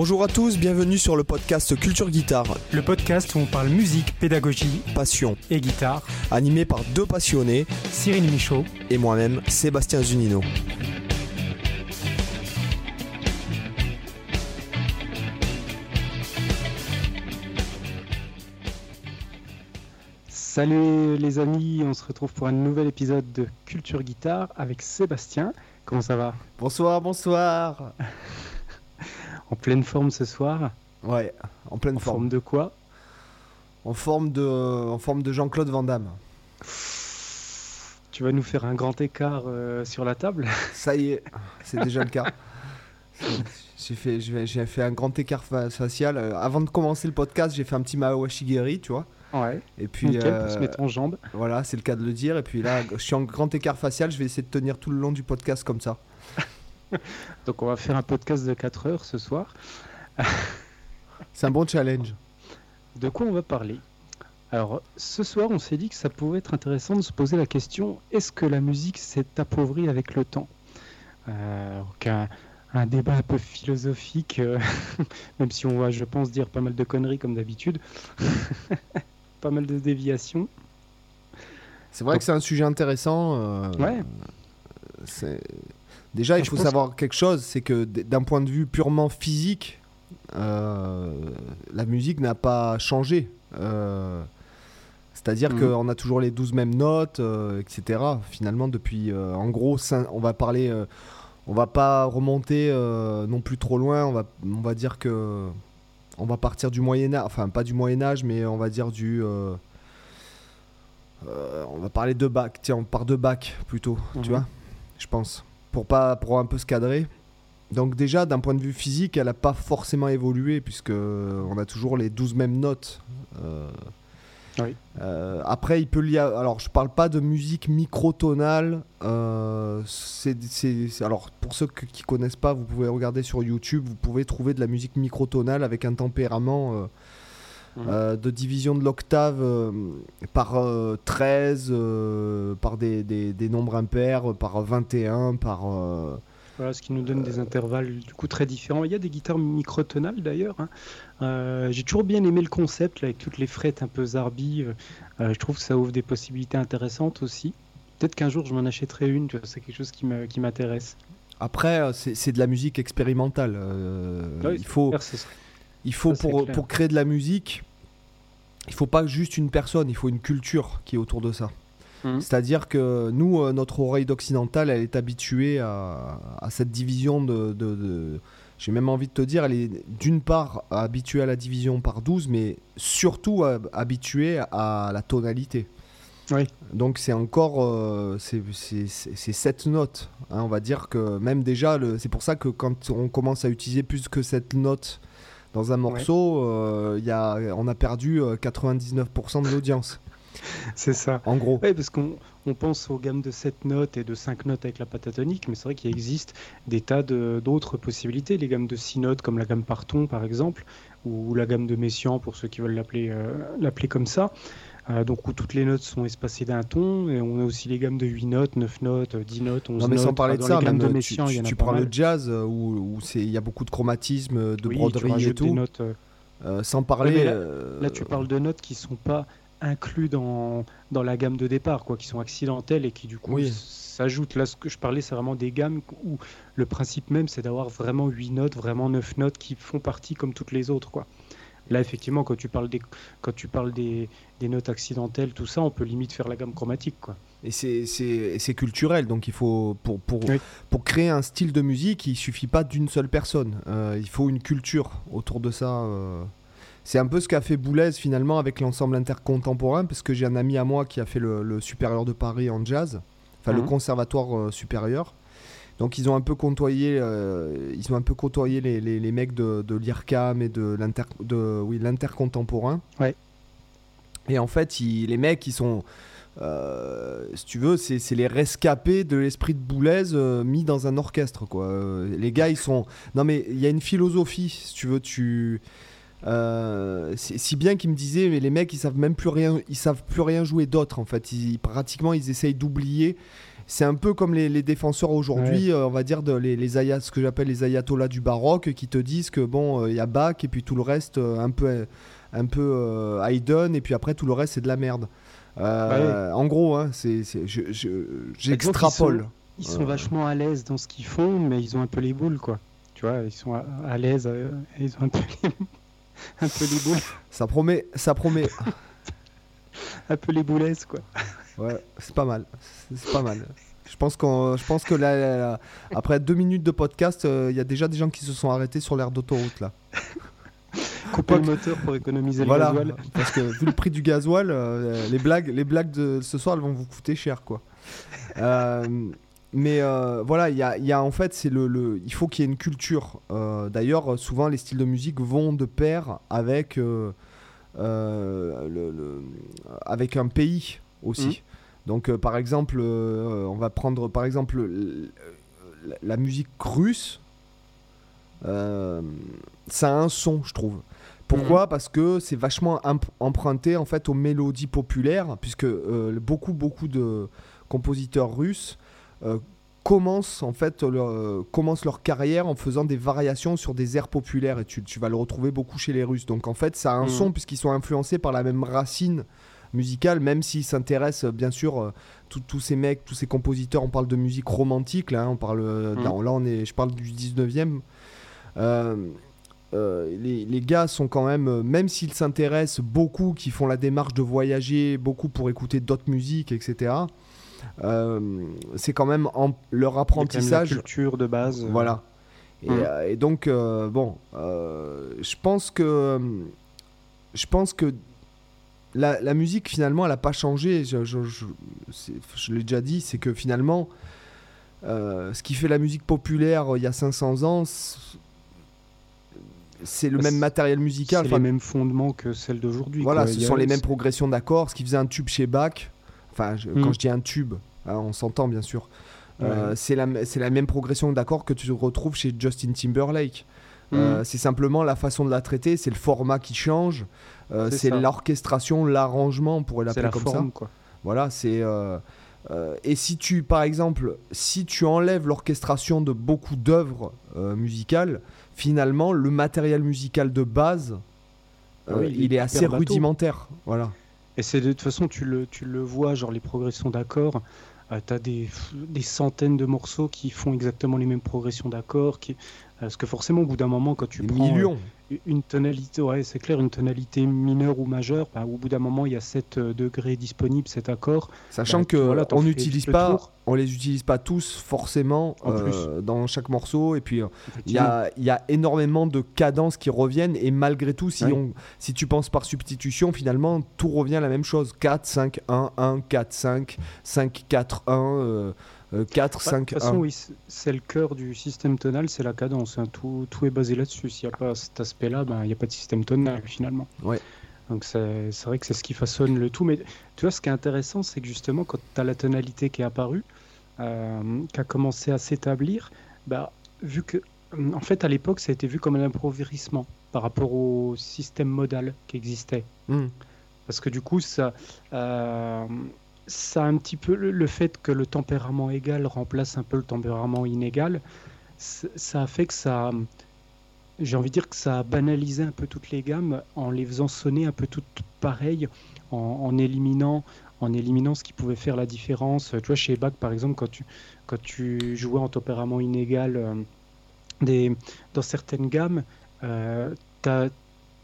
Bonjour à tous, bienvenue sur le podcast Culture Guitare, Le podcast où on parle musique, pédagogie passion, et guitare. animé par deux passionnés Cyril Michaud. et moi-même, Sébastien Zunino. Salut les amis, on se retrouve pour un nouvel épisode de Culture Guitare avec Sébastien. Comment ça va? Bonsoir, bonsoir. En pleine forme ce soir Ouais, en pleine En forme. forme de quoi En forme de, en forme de Jean-Claude Van Damme. Tu vas nous faire un grand écart euh, sur la table Ça y est, c'est déjà le cas. J'ai fait, j'ai fait un grand écart fa- facial. Euh, Avant de commencer le podcast, j'ai fait un petit Mawashigiri, tu vois. Ouais, Et puis nickel euh, pour se mettre en jambe. voilà, c'est le cas de le dire. Et puis là, je suis en grand écart facial. Je vais essayer de tenir tout le long du podcast comme ça. Donc on va faire un podcast de 4 heures ce soir. C'est un bon challenge. De quoi on va parler? Alors ce soir on s'est dit que ça pouvait être intéressant de se poser la question est-ce que la musique s'est appauvrie avec le temps? Euh, un, un débat un peu philosophique, euh, même si on va je pense dire pas mal de conneries comme d'habitude. pas mal de déviations. C'est vrai Donc- que c'est un sujet intéressant. euh, Ouais. c'est- Déjà, il faut savoir quelque chose, c'est que d'un point de vue purement physique, euh, la musique n'a pas changé. Euh, C'est-à-dire Mhm. qu'on a toujours les 12 mêmes notes, euh, etc. Finalement, depuis, en gros, on va parler, on va pas remonter non plus trop loin. On va, on va dire que, on va partir du Moyen Âge, enfin pas du Moyen Âge, mais on va dire du, euh, on va parler de bac. Tiens, on part de bac plutôt, tu Mhm. vois, je pense, pour pas, pour un peu se cadrer. Donc déjà, d'un point de vue physique, elle n'a pas forcément évolué puisque on a toujours les 12 mêmes notes. Euh, Oui. euh, après, il peut y avoir... Alors, je parle pas de musique microtonale. euh, c'est, c'est- c'est- alors, pour ceux que- qui connaissent pas, vous pouvez regarder sur YouTube. Vous pouvez trouver de la musique microtonale avec un tempérament euh, de division de l'octave euh, par euh, 13, euh, par des, des- des nombres impairs, par 21, par... Voilà, ce qui nous donne des intervalles du coup très différents. Il y a des guitares microtonales d'ailleurs. hein. Euh, J'ai toujours bien aimé le concept là, avec toutes les frettes un peu zarbi. euh, je trouve que ça ouvre des possibilités intéressantes aussi. Peut-être qu'un jour je m'en achèterai une. C'est quelque chose qui m'intéresse. Après, c'est, de la musique expérimentale. euh, Oui, il faut... Il faut Ça, pour, pour créer de la musique, il faut pas juste une personne, il faut une culture qui est autour de ça. Mhm. C'est-à-dire que nous, euh, notre oreille d'occidental, elle est habituée à, à cette division de... de- de- J'ai même envie de te dire, elle est d'une part habituée à la division par 12, mais surtout euh, habituée à la tonalité. Oui. Donc c'est encore euh, c'est- sept notes. hein. on va dire que même déjà, c'est pour ça que quand on commence à utiliser plus que sept notes dans un morceau, euh, y a, on a perdu euh, 99% de l'audience. C'est ça. En gros. Oui, parce qu'on on pense aux gammes de 7 notes et de 5 notes avec la pentatonique, mais c'est vrai qu'il existe des tas de- d'autres possibilités. Les gammes de 6 notes, comme la gamme Parton par exemple, ou la gamme de Messiaen pour ceux qui veulent l'appeler euh, l'appeler comme ça. Euh, donc où toutes les notes sont espacées d'un ton, et on a aussi les gammes de 8 notes, 9 notes, 10 notes, 11 Non mais notes. sans parler de ça, même, de tu, Messiaen, il y tu- en a tu pas prends le mal. jazz euh, où il y a beaucoup de chromatisme, de Oui, tu broderie et rajoutes des tout. notes, euh, Euh, sans parler. là- euh, Là, tu parles de notes qui sont pas inclus dans, dans la gamme de départ, quoi, qui sont accidentelles et qui du coup Oui. s'ajoutent. Là, ce que je parlais, c'est vraiment des gammes où le principe même, c'est d'avoir vraiment 8 notes, vraiment 9 notes qui font partie comme toutes les autres, quoi. Là, effectivement, quand tu parles des, quand tu parles des, des notes accidentelles, tout ça, on peut limite faire la gamme chromatique, quoi. Et c'est- culturel, donc il faut pour, pour, Oui. pour créer un style de musique, il suffit pas d'une seule personne. Euh, il faut une culture autour de ça. euh. C'est un peu ce qu'a fait Boulez finalement avec l'ensemble intercontemporain, parce que j'ai un ami à moi qui a fait le, le supérieur de Paris en jazz, enfin le Mhm. conservatoire euh, supérieur. Donc ils ont un peu côtoyé, euh, ils ont un peu côtoyé les, les, les mecs de, de l'IRCAM et de l'inter, de oui l'intercontemporain. Ouais. Et en fait, ils- les mecs, ils sont euh, si tu veux, c'est c'est les rescapés de l'esprit de Boulez euh, mis dans un orchestre. Quoi. Les gars, ils sont. Non, mais il y a une philosophie, si tu veux. Tu. Euh, c'est- si bien qu'ils me disaient, mais les mecs, ils savent même plus rien, ils savent plus rien jouer d'autre en fait. Ils, pratiquement, ils essayent d'oublier c'est un peu comme les, les défenseurs aujourd'hui, euh, on va dire de, les, les ayats, ce que j'appelle les ayatollahs du baroque, qui te disent que bon, il y a Bach et puis tout le reste euh, un peu, un peu euh, Haydn et puis après tout le reste c'est de la merde. Euh, En gros, hein, c'est, j'extrapole. Ils sont vachement à l'aise dans ce qu'ils font, mais ils ont un peu les boules, quoi. Tu vois, ils sont à, à l'aise, euh, ils ont un peu les, un peu les boules, Ça promet, ça promet. un peu les boulesses, quoi. Ouais, c'est pas mal. C'est pas mal. Je pense, qu'on, je pense que là, là, là, après deux minutes de podcast, il y a déjà des gens qui se sont arrêtés sur l'aire d'autoroute là. Couper le moteur pour économiser Voilà, le gasoil. parce que vu le prix du gasoil, euh, les blagues, les blagues de ce soir, elles vont vous coûter cher, quoi. Euh, mais euh, voilà, il y a, y a en fait, c'est le, le- il faut qu'il y ait une culture. Euh, D'ailleurs, souvent, les styles de musique vont de pair avec euh, euh, le, le- avec un pays aussi. Mhm. Donc, euh, par exemple, euh, on va prendre par exemple l- la, musique russe. euh, ça a un son, je trouve. Pourquoi? Parce que c'est vachement emprunté en fait aux mélodies populaires, puisque euh, beaucoup beaucoup de compositeurs russes euh, commencent en fait leur, euh, commencent leur carrière en faisant des variations sur des airs populaires et tu, tu vas le retrouver beaucoup chez les Russes. Donc en fait ça a un Mhm. son puisqu'ils sont influencés par la même racine musicale, même s'ils s'intéressent bien sûr euh, tous- ces mecs, tous ces compositeurs, on parle de musique romantique là, hein, on parle euh, Mhm. là, là, on est, je parle du 19e. Euh, euh, les, les gars sont quand même, euh, même s'ils s'intéressent beaucoup, qui font la démarche de voyager beaucoup pour écouter d'autres musiques, etc. euh, c'est quand même en- leur quand même la apprentissage. culture de base. euh, Voilà. Et, Mm. euh, et donc, euh, bon, euh, je pense que. euh, Je pense que la, la musique, finalement, elle n'a pas changé. Je, je, je- c'est- je l'ai déjà dit, c'est que finalement, euh, ce qui fait la musique populaire euh, il y a 500 ans, c'est- c'est le Bah, même c'est- matériel C'est musical. les Enfin, mêmes fondements que celles d'aujourd'hui. voilà, quoi. ce sont les mêmes progressions d'accords. Ce qui faisait un tube chez Bach, enfin, je- Mm. quand je dis un tube, hein, on s'entend bien sûr. Euh, c'est la, c'est la même progression d'accords que tu retrouves chez Justin Timberlake. Mm. Euh, c'est simplement la façon de la traiter, c'est le format qui change, euh, C'est l'orchestration, l'arrangement, on pourrait l'appeler la comme forme, ça. quoi. Voilà, c'est. euh, euh, et si tu, par exemple, si tu enlèves l'orchestration de beaucoup d'œuvres euh, musicales, finalement, le matériel musical de base, Ah euh, oui, il est il est hyper assez rudimentaire. Voilà. Et c'est de toute façon, tu le, tu le vois, genre les progressions d'accords. tu as des, des centaines de morceaux qui font exactement les mêmes progressions d'accords. Qui... Parce que forcément, au bout d'un moment, quand tu Des prends euh, millions. une tonalité, ouais, c'est clair, une tonalité mineure ou majeure, bah, au bout d'un moment, il y a 7 degrés disponibles, cet accord. Sachant bah, que voilà, on n'utilise pas, tour. on les utilise pas tous forcément En euh, dans chaque morceau. Et puis euh, il y a, y a énormément de cadences qui reviennent. Et malgré tout, si, Ouais. on, si tu penses par substitution, finalement, tout revient à la même chose. 4, 5, 1, 1, 4, 5, 5, 4, 1, euh, euh, 4, Bah, 5, de toute façon, 1. oui, c'est- le cœur du système tonal, c'est la cadence. hein. Tout, tout est basé là-dessus. S'il n'y a pas cet aspect-là, ben, il n'y a pas de système tonal finalement. Ouais. Donc c'est vrai que c'est ce qui façonne le tout. Mais tu vois, ce qui est intéressant, c'est que justement, quand tu as la tonalité qui est apparue, euh, qui a commencé à s'établir, bah, vu que, en fait, à l'époque, ça a été vu comme un appauvrissement par rapport au système modal qui existait. Hmm. Parce que du coup, ça, euh, ça un petit peu le, fait que le tempérament égal remplace un peu le tempérament inégal. Ça a fait que ça, j'ai envie de dire que ça a banalisé un peu toutes les gammes en les faisant sonner un peu toutes pareilles, en, en éliminant, en éliminant ce qui pouvait faire la différence. Tu vois, chez Bach, par exemple, quand tu, quand tu jouais en tempérament inégal euh, des, dans certaines gammes, euh, tu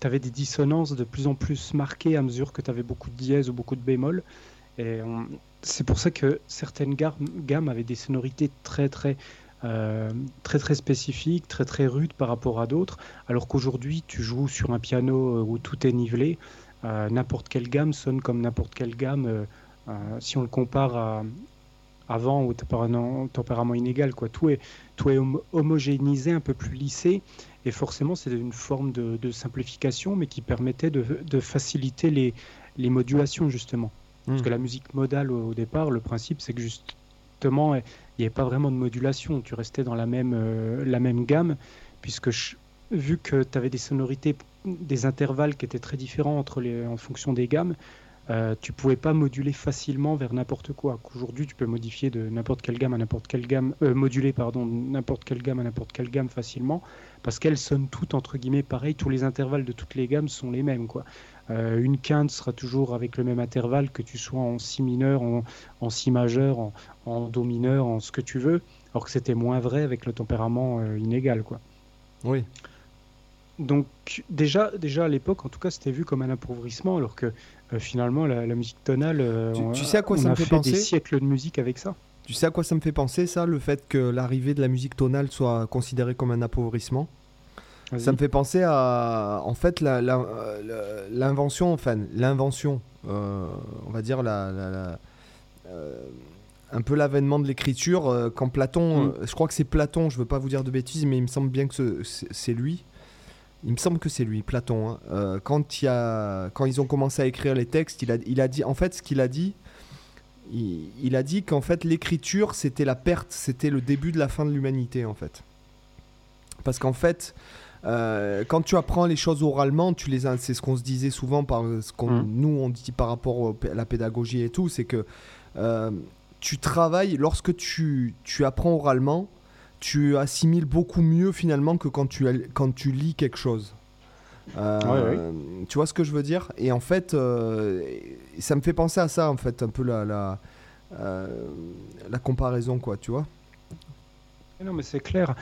avais des dissonances de plus en plus marquées à mesure que tu avais beaucoup de dièses ou beaucoup de bémols. On- c'est pour ça que certaines gammes avaient des sonorités très très euh, très très spécifiques, très très rudes par rapport à d'autres. Alors qu'aujourd'hui, tu joues sur un piano euh, où tout est nivelé, euh, n'importe quelle gamme sonne comme n'importe quelle gamme. euh, euh, si on le compare à avant au tempérament, inégal, quoi. Tout est tout est homo- homogénéisé, un peu plus lissé. Et forcément, c'est une forme de, simplification, mais qui permettait de, faciliter les modulations, justement. Parce que la musique modale, au, au départ, le principe, c'est que justement, il n'y avait pas vraiment de modulation. Tu restais dans la même, euh, la même gamme, puisque vu que tu avais des sonorités, des intervalles qui étaient très différents entre les, en fonction des gammes, euh, tu pouvais pas moduler facilement vers n'importe quoi. Qu'aujourd'hui, tu peux modifier de n'importe quelle gamme à n'importe quelle gamme, euh, moduler pardon, n'importe quelle gamme à n'importe quelle gamme facilement, parce qu'elles sonnent toutes entre guillemets pareil. Tous les intervalles de toutes les gammes sont les mêmes, quoi. Euh, une quinte sera toujours avec le même intervalle que tu sois en si mineur, en, en si majeur, en, en, do mineur, en ce que tu veux, alors que c'était moins vrai avec le tempérament euh, inégal, quoi. Oui. Donc déjà, déjà à l'époque, en tout cas, c'était vu comme un appauvrissement, alors que euh, finalement, la, la, musique tonale, tu, on, tu, sais à quoi on ça a me fait, fait penser? des siècles de musique avec ça. Tu sais à quoi ça me fait penser ça, le fait que l'arrivée de la musique tonale soit considérée comme un appauvrissement? Ça me fait penser à, en fait, l'invention, enfin, l'invention, euh, on va dire la, la, la euh, un peu l'avènement de l'écriture euh, quand Platon, Mm. je crois que c'est Platon, je veux pas vous dire de bêtises, mais il me semble bien que c'est lui. Il me semble que c'est lui, Platon. hein. Quand, il a, quand ils ont commencé à écrire les textes, il a, il a dit, en fait, ce qu'il a dit, il, il a dit qu'en fait l'écriture c'était la perte, c'était le début de la fin de l'humanité en fait. Parce qu'en fait, euh, quand tu apprends les choses oralement, tu les as- c'est ce qu'on se disait souvent par ce qu'on Mm. nous on dit par rapport au- à la pédagogie et tout, c'est que euh, tu travailles lorsque tu, tu apprends oralement, tu assimiles beaucoup mieux finalement que quand tu, as- quand tu lis quelque chose. Euh, Tu vois ce que je veux dire? Et en fait, euh, ça me fait penser à ça, en fait, un peu la, la, euh, la comparaison, quoi, tu vois? Non, mais c'est clair.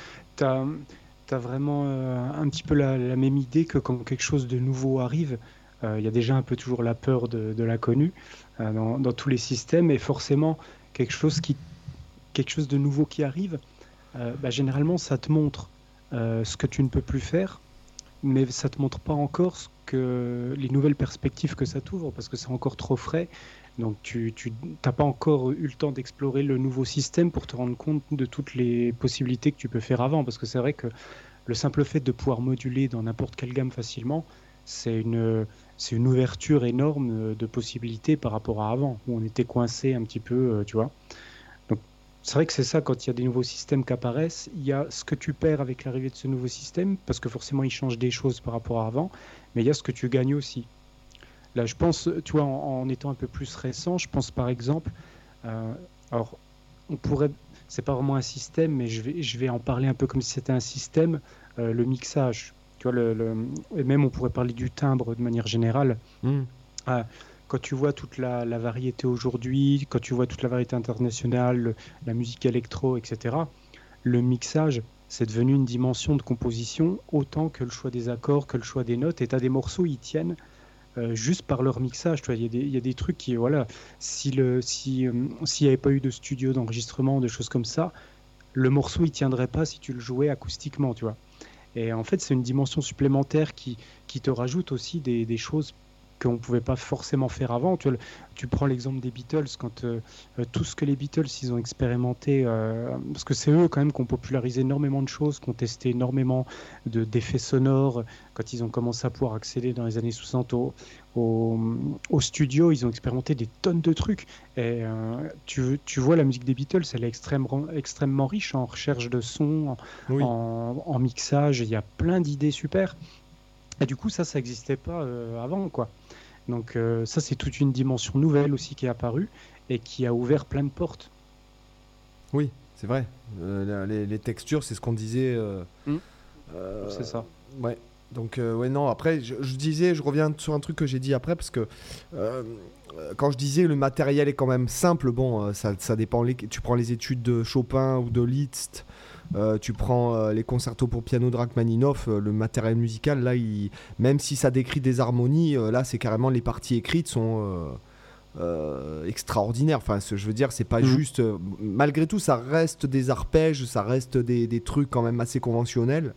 Tu as, vraiment euh, un petit peu la, même idée que quand quelque chose de nouveau arrive, euh, il y a déjà un peu toujours la peur de, l'inconnu euh, dans, tous les systèmes, et forcément, quelque chose, qui, quelque chose de nouveau qui arrive, bah, généralement, ça te montre ce que tu ne peux plus faire, mais ça te montre pas encore ce que les nouvelles perspectives que ça t'ouvre, parce que c'est encore trop frais. Donc tu n'as pas encore eu le temps d'explorer le nouveau système pour te rendre compte de toutes les possibilités que tu peux faire avant. Parce que c'est vrai que le simple fait de pouvoir moduler dans n'importe quelle gamme facilement, c'est une, c'est une ouverture énorme de possibilités par rapport à avant, où on était coincé un petit peu, euh, tu vois. Donc c'est vrai que c'est ça, quand il y a des nouveaux systèmes qui apparaissent, il y a ce que tu perds avec l'arrivée de ce nouveau système, parce que forcément il change des choses par rapport à avant, mais il y a ce que tu gagnes aussi. Là, je pense, tu vois, en, en, étant un peu plus récent, je pense par exemple, euh, alors, on pourrait, c'est pas vraiment un système, mais je vais, je vais en parler un peu comme si c'était un système, euh, le mixage. Tu vois, le, le, et même on pourrait parler du timbre de manière générale. Mm. Euh, quand tu vois toute la, la variété aujourd'hui, quand tu vois toute la variété internationale, le, la musique électro, etc., le mixage, c'est devenu une dimension de composition autant que le choix des accords, que le choix des notes. Et tu as des morceaux, ils tiennent euh, juste par leur mixage. Il y, a des trucs qui, voilà, s'il si, euh, n'y avait pas eu de studio d'enregistrement, de choses comme ça, le morceau il tiendrait pas si tu le jouais acoustiquement, tu vois. Et en fait, c'est une dimension supplémentaire qui, qui te rajoute aussi des choses qu'on ne pouvait pas forcément faire avant. Tu, tu prends l'exemple des Beatles, quand euh, tout ce que les Beatles ils ont expérimenté, euh, parce que c'est eux quand même qui ont popularisé énormément de choses, qui ont testé énormément d'effets sonores, quand ils ont commencé à pouvoir accéder dans les années 60 au, au, au studio, ils ont expérimenté des tonnes de trucs. Et euh, tu, tu, vois la musique des Beatles, elle est extrêmement, extrêmement riche en recherche de son, en, oui. en, en mixage, il y a plein d'idées super. Et du coup, ça, ça n'existait pas euh, avant, quoi. Donc euh, ça, c'est toute une dimension nouvelle aussi qui est apparue et qui a ouvert plein de portes. Oui, c'est vrai. Euh, les, les, textures, c'est ce qu'on disait. Mmh. c'est ça. Ouais. Donc ouais, non. Après, je, je, disais, je reviens sur un truc que j'ai dit après parce que euh, quand je disais le matériel est quand même simple, bon, euh, ça, ça dépend. Les, tu prends les études de Chopin ou de Liszt. Euh, tu prends euh, les concertos pour piano de Rachmaninoff, euh, le matériel musical, là, il, même si ça décrit des harmonies, là, c'est carrément les parties écrites sont extraordinaires. Enfin, je veux dire, c'est pas mmh. juste. malgré tout, ça reste des arpèges, ça reste des, des trucs quand même assez conventionnels.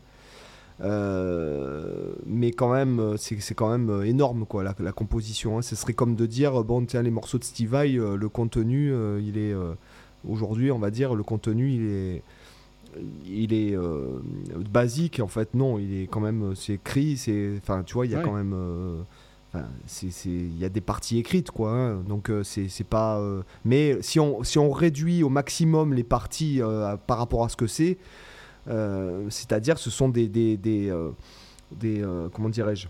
Mais quand même, c'est quand même énorme quoi, la, la composition. Hein. Ce serait comme de dire bon, tiens, les morceaux de Steve Vai, le contenu, il est aujourd'hui, on va dire, le contenu, il est il est euh, basique en fait non il est quand même c'est écrit c'est enfin tu vois il y a ouais. quand même euh, c'est il y a des parties écrites quoi hein, donc euh, c'est pas euh, mais si on si on réduit au maximum les parties euh, par rapport à ce que c'est c'est à dire ce sont des des, des, des comment dirais-je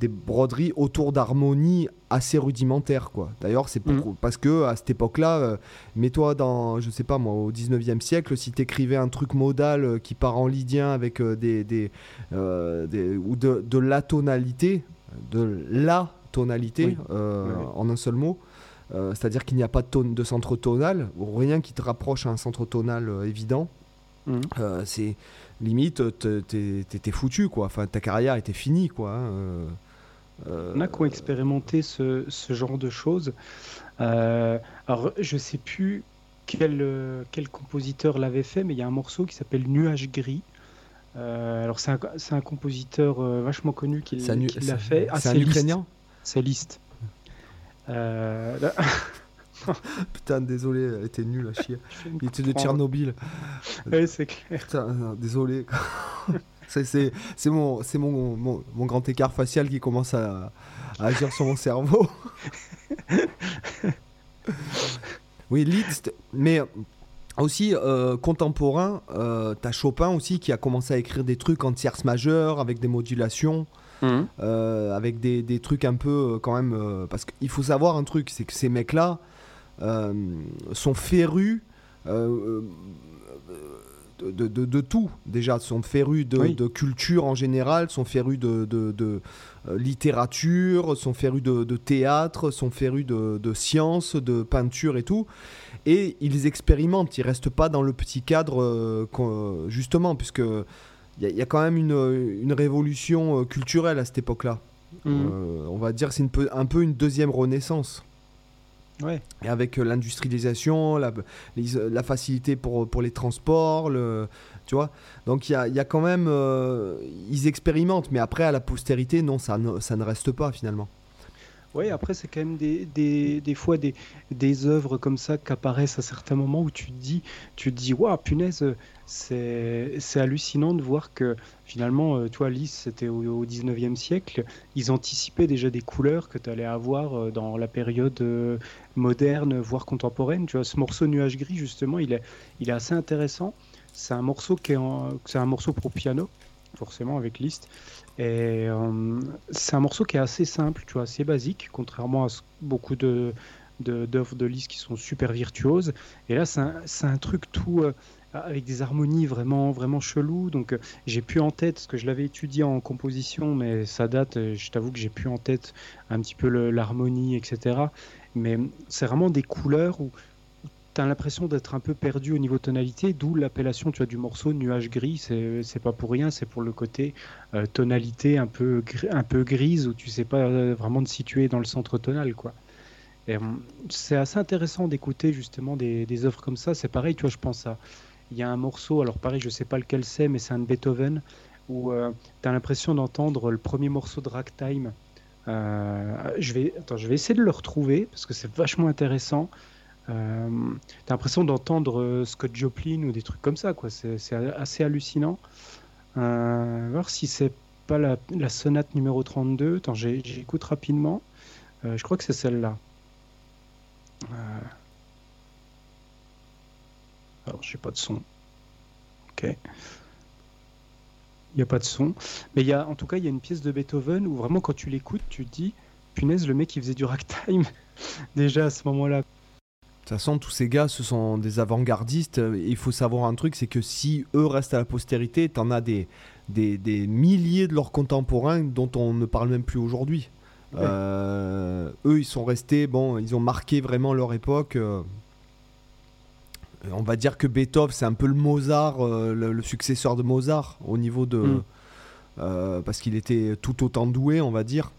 des broderies autour d'harmonies assez rudimentaires quoi. D'ailleurs, c'est pour- parce que à cette époque-là, euh, mets-toi dans, je sais pas moi, au 19e siècle, si t'écrivais un truc modal euh, qui part en lydien avec euh, des, des, euh, des- ou de, de la tonalité, de la tonalité Oui. en un seul mot. C'est-à-dire qu'il n'y a pas de, tone- de centre tonal, ou rien qui te rapproche à un centre tonal évident. Euh, c'est limite, t'es foutu quoi. Enfin, ta carrière était finie quoi. hein, euh, euh, Il y en a qui ont expérimenté ce, ce genre de choses. Euh, alors, je sais plus quel, euh, quel compositeur l'avait fait, mais il y a un morceau qui s'appelle Nuage gris. Euh, alors, c'est un, compositeur euh, vachement connu qui, l'a c'est- fait. Ah, c'est un. Ukrainien C'est Liszt. Euh, là- Putain, désolé, elle était nulle à chier. Il était de. Tchernobyl. Ouais, c'est clair. Putain, désolé. C'est- mon, c'est mon, mon, mon grand écart facial qui commence à, à agir sur mon cerveau. oui, Liszt, mais aussi euh, contemporain, euh, t'as Chopin aussi qui a commencé à écrire des trucs en tierce majeure avec des modulations. Mhm. euh, avec des, des trucs un peu quand même parce qu'il faut savoir un truc c'est que ces mecs là sont férus de, de- de tout déjà sont férus de, Oui. de culture en général sont férus de, euh, littérature sont férus de, théâtre sont férus de, sciences de peinture et tout et ils expérimentent ils restent pas dans le petit cadre euh, qu'on- justement puisque il y, a- il y a quand même une, une révolution euh, culturelle à cette époque-là. Euh, on va dire que c'est un peu une deuxième renaissance. Et avec euh, l'industrialisation, euh, la facilité pour, pour les transports, le, tu vois. Donc il y a, y a quand même... euh, ils expérimentent, mais après, à la postérité, non, ça ça ne reste pas finalement. Après, c'est quand même des, des, des fois des, des œuvres comme ça qui apparaissent à certains moments où tu te dis, tu dis, waouh, punaise, c'est, hallucinant de voir que finalement, euh, toi, Lys, c'était au, au 19e siècle, ils anticipaient déjà des couleurs que tu allais avoir euh, dans la période euh, moderne, voire contemporaine. Tu vois, ce morceau Nuage Gris, justement, il est, il est assez intéressant. C'est un c'est un morceau pour piano, forcément, avec Liszt. Et euh, c'est un morceau qui est assez simple, tu vois, assez basique, contrairement à beaucoup de de- d'œuvres de, Liszt qui sont super virtuoses. Et là, c'est un, un truc tout euh, avec des harmonies vraiment vraiment chelou. Donc, euh, j'ai plus en tête ce que je l'avais étudié en composition, mais ça date. Je t'avoue que j'ai plus en tête un petit peu l'harmonie, etc. Mais c'est vraiment des couleurs où tu as l'impression d'être un peu perdu au niveau tonalité, d'où l'appellation tu vois, du morceau nuage gris. C'est pas pour rien, c'est pour le côté euh, tonalité un peu, un peu grise où tu sais pas euh, vraiment te situer dans le centre tonal. quoi. Euh, c'est assez intéressant d'écouter justement des, des œuvres comme ça. C'est pareil, tu vois, je pense à. Il y a un morceau, alors pareil, je sais pas lequel c'est, mais c'est un de Beethoven, où tu as l'impression d'entendre le premier morceau de Ragtime. Euh, je, vais, attends, je vais essayer de le retrouver parce que c'est vachement intéressant. Euh, T'as l'impression d'entendre euh, Scott Joplin ou des trucs comme ça, quoi. C'est assez hallucinant. Euh, voir si c'est pas la, sonate numéro 32. Attends, j'écoute rapidement. Euh, je crois que c'est celle-là. Alors, j'ai pas de son. Ok. Il n'y a pas de son. Mais y a, en tout cas, il y a une pièce de Beethoven où vraiment, quand tu l'écoutes, tu te dis, punaise, le mec, il faisait du ragtime déjà à ce moment-là. De toute façon, tous ces gars, ce sont des avant-gardistes. Il faut savoir un truc, c'est que si eux restent à la postérité, t'en as des, des, des milliers de leurs contemporains dont on ne parle même plus aujourd'hui. Ouais. Euh, eux, ils sont restés, bon, ils ont marqué vraiment leur époque. euh. on va dire que Beethoven, c'est un peu le Mozart, euh, le, le successeur de Mozart au niveau de. Mm. parce qu'il était tout autant doué, on va dire.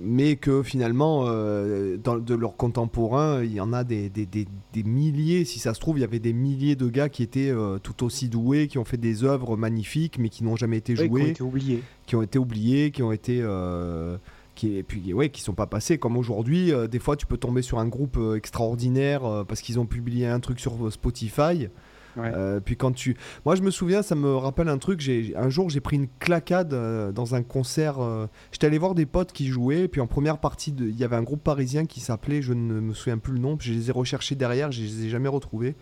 Mais que finalement, euh, dans, de leurs contemporains, il y en a des, des- des- des milliers, si ça se trouve, il y avait des milliers de gars qui étaient euh, tout aussi doués, qui ont fait des œuvres magnifiques, mais qui n'ont jamais été Ouais, qui ont jouées, été oubliés. qui ont été oubliés, qui ont été... euh, qui, et puis, ouais, qui sont pas passés. Comme aujourd'hui, euh, des fois, tu peux tomber sur un groupe extraordinaire parce qu'ils ont publié un truc sur Spotify. Ouais. Euh, puis quand tu, moi je me souviens, ça me rappelle un truc. J'ai un jour j'ai pris une claquade euh, dans un concert. euh, J'étais allé voir des potes qui jouaient. Et puis en première partie, de- il y avait un groupe parisien qui s'appelait, je ne me souviens plus le nom. puis je les ai recherchés derrière, je les ai jamais retrouvés.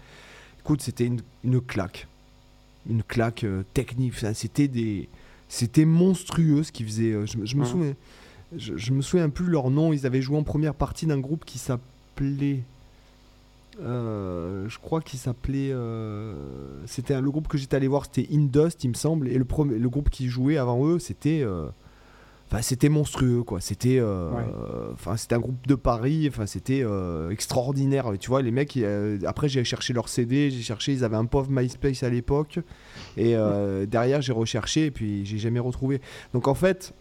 Écoute, c'était une, une claque, une claque technique. Enfin, c'était des, C'était monstrueux ce qu'ils faisaient. Je, me- je me Mhm. souviens. Je, je me souviens plus leur nom. Ils avaient joué en première partie d'un groupe qui s'appelait. Euh, je crois qu'il s'appelait. euh, c'était le groupe que j'étais allé voir, c'était Indust, il me semble. Et le, premier, le groupe qui jouait avant eux, c'était. euh, Enfin, c'était monstrueux, quoi. C'était, euh, Ouais. enfin, c'était un groupe de Paris. Enfin, c'était euh, extraordinaire. Tu vois, les mecs. ils, euh, après, j'ai cherché leur CD. J'ai cherché. Ils avaient un pauvre MySpace à l'époque. Et derrière, j'ai recherché. Et puis, j'ai jamais retrouvé. Donc, en fait.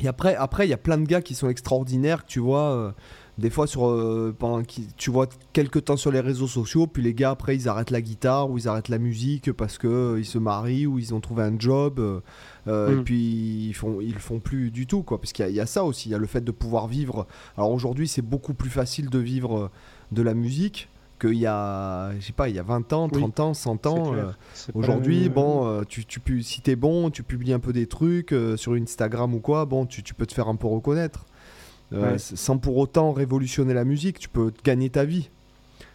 Et après, après, il y a plein de gars qui sont extraordinaires. Tu vois. Des fois, sur, euh, pendant tu vois quelques temps sur les réseaux sociaux, puis les gars, après, ils arrêtent la guitare ou ils arrêtent la musique parce que euh, ils se marient ou ils ont trouvé un job. euh, euh, Mm. Et puis, ils font, ils font plus du tout, quoi. Parce qu'il y, a- il y a ça aussi. Il y a le fait de pouvoir vivre. Alors aujourd'hui, c'est beaucoup plus facile de vivre de la musique qu'il y a, je sais pas, il y a 20 ans, Oui, 30 ans, 100 C'est ans. Aujourd'hui, bon, tu, tu, pu- si t'es bon, tu publies un peu des trucs sur Instagram ou quoi, bon, tu, tu peux te faire un peu reconnaître. Euh, Ouais. Sans pour autant révolutionner la musique, tu peux gagner ta vie.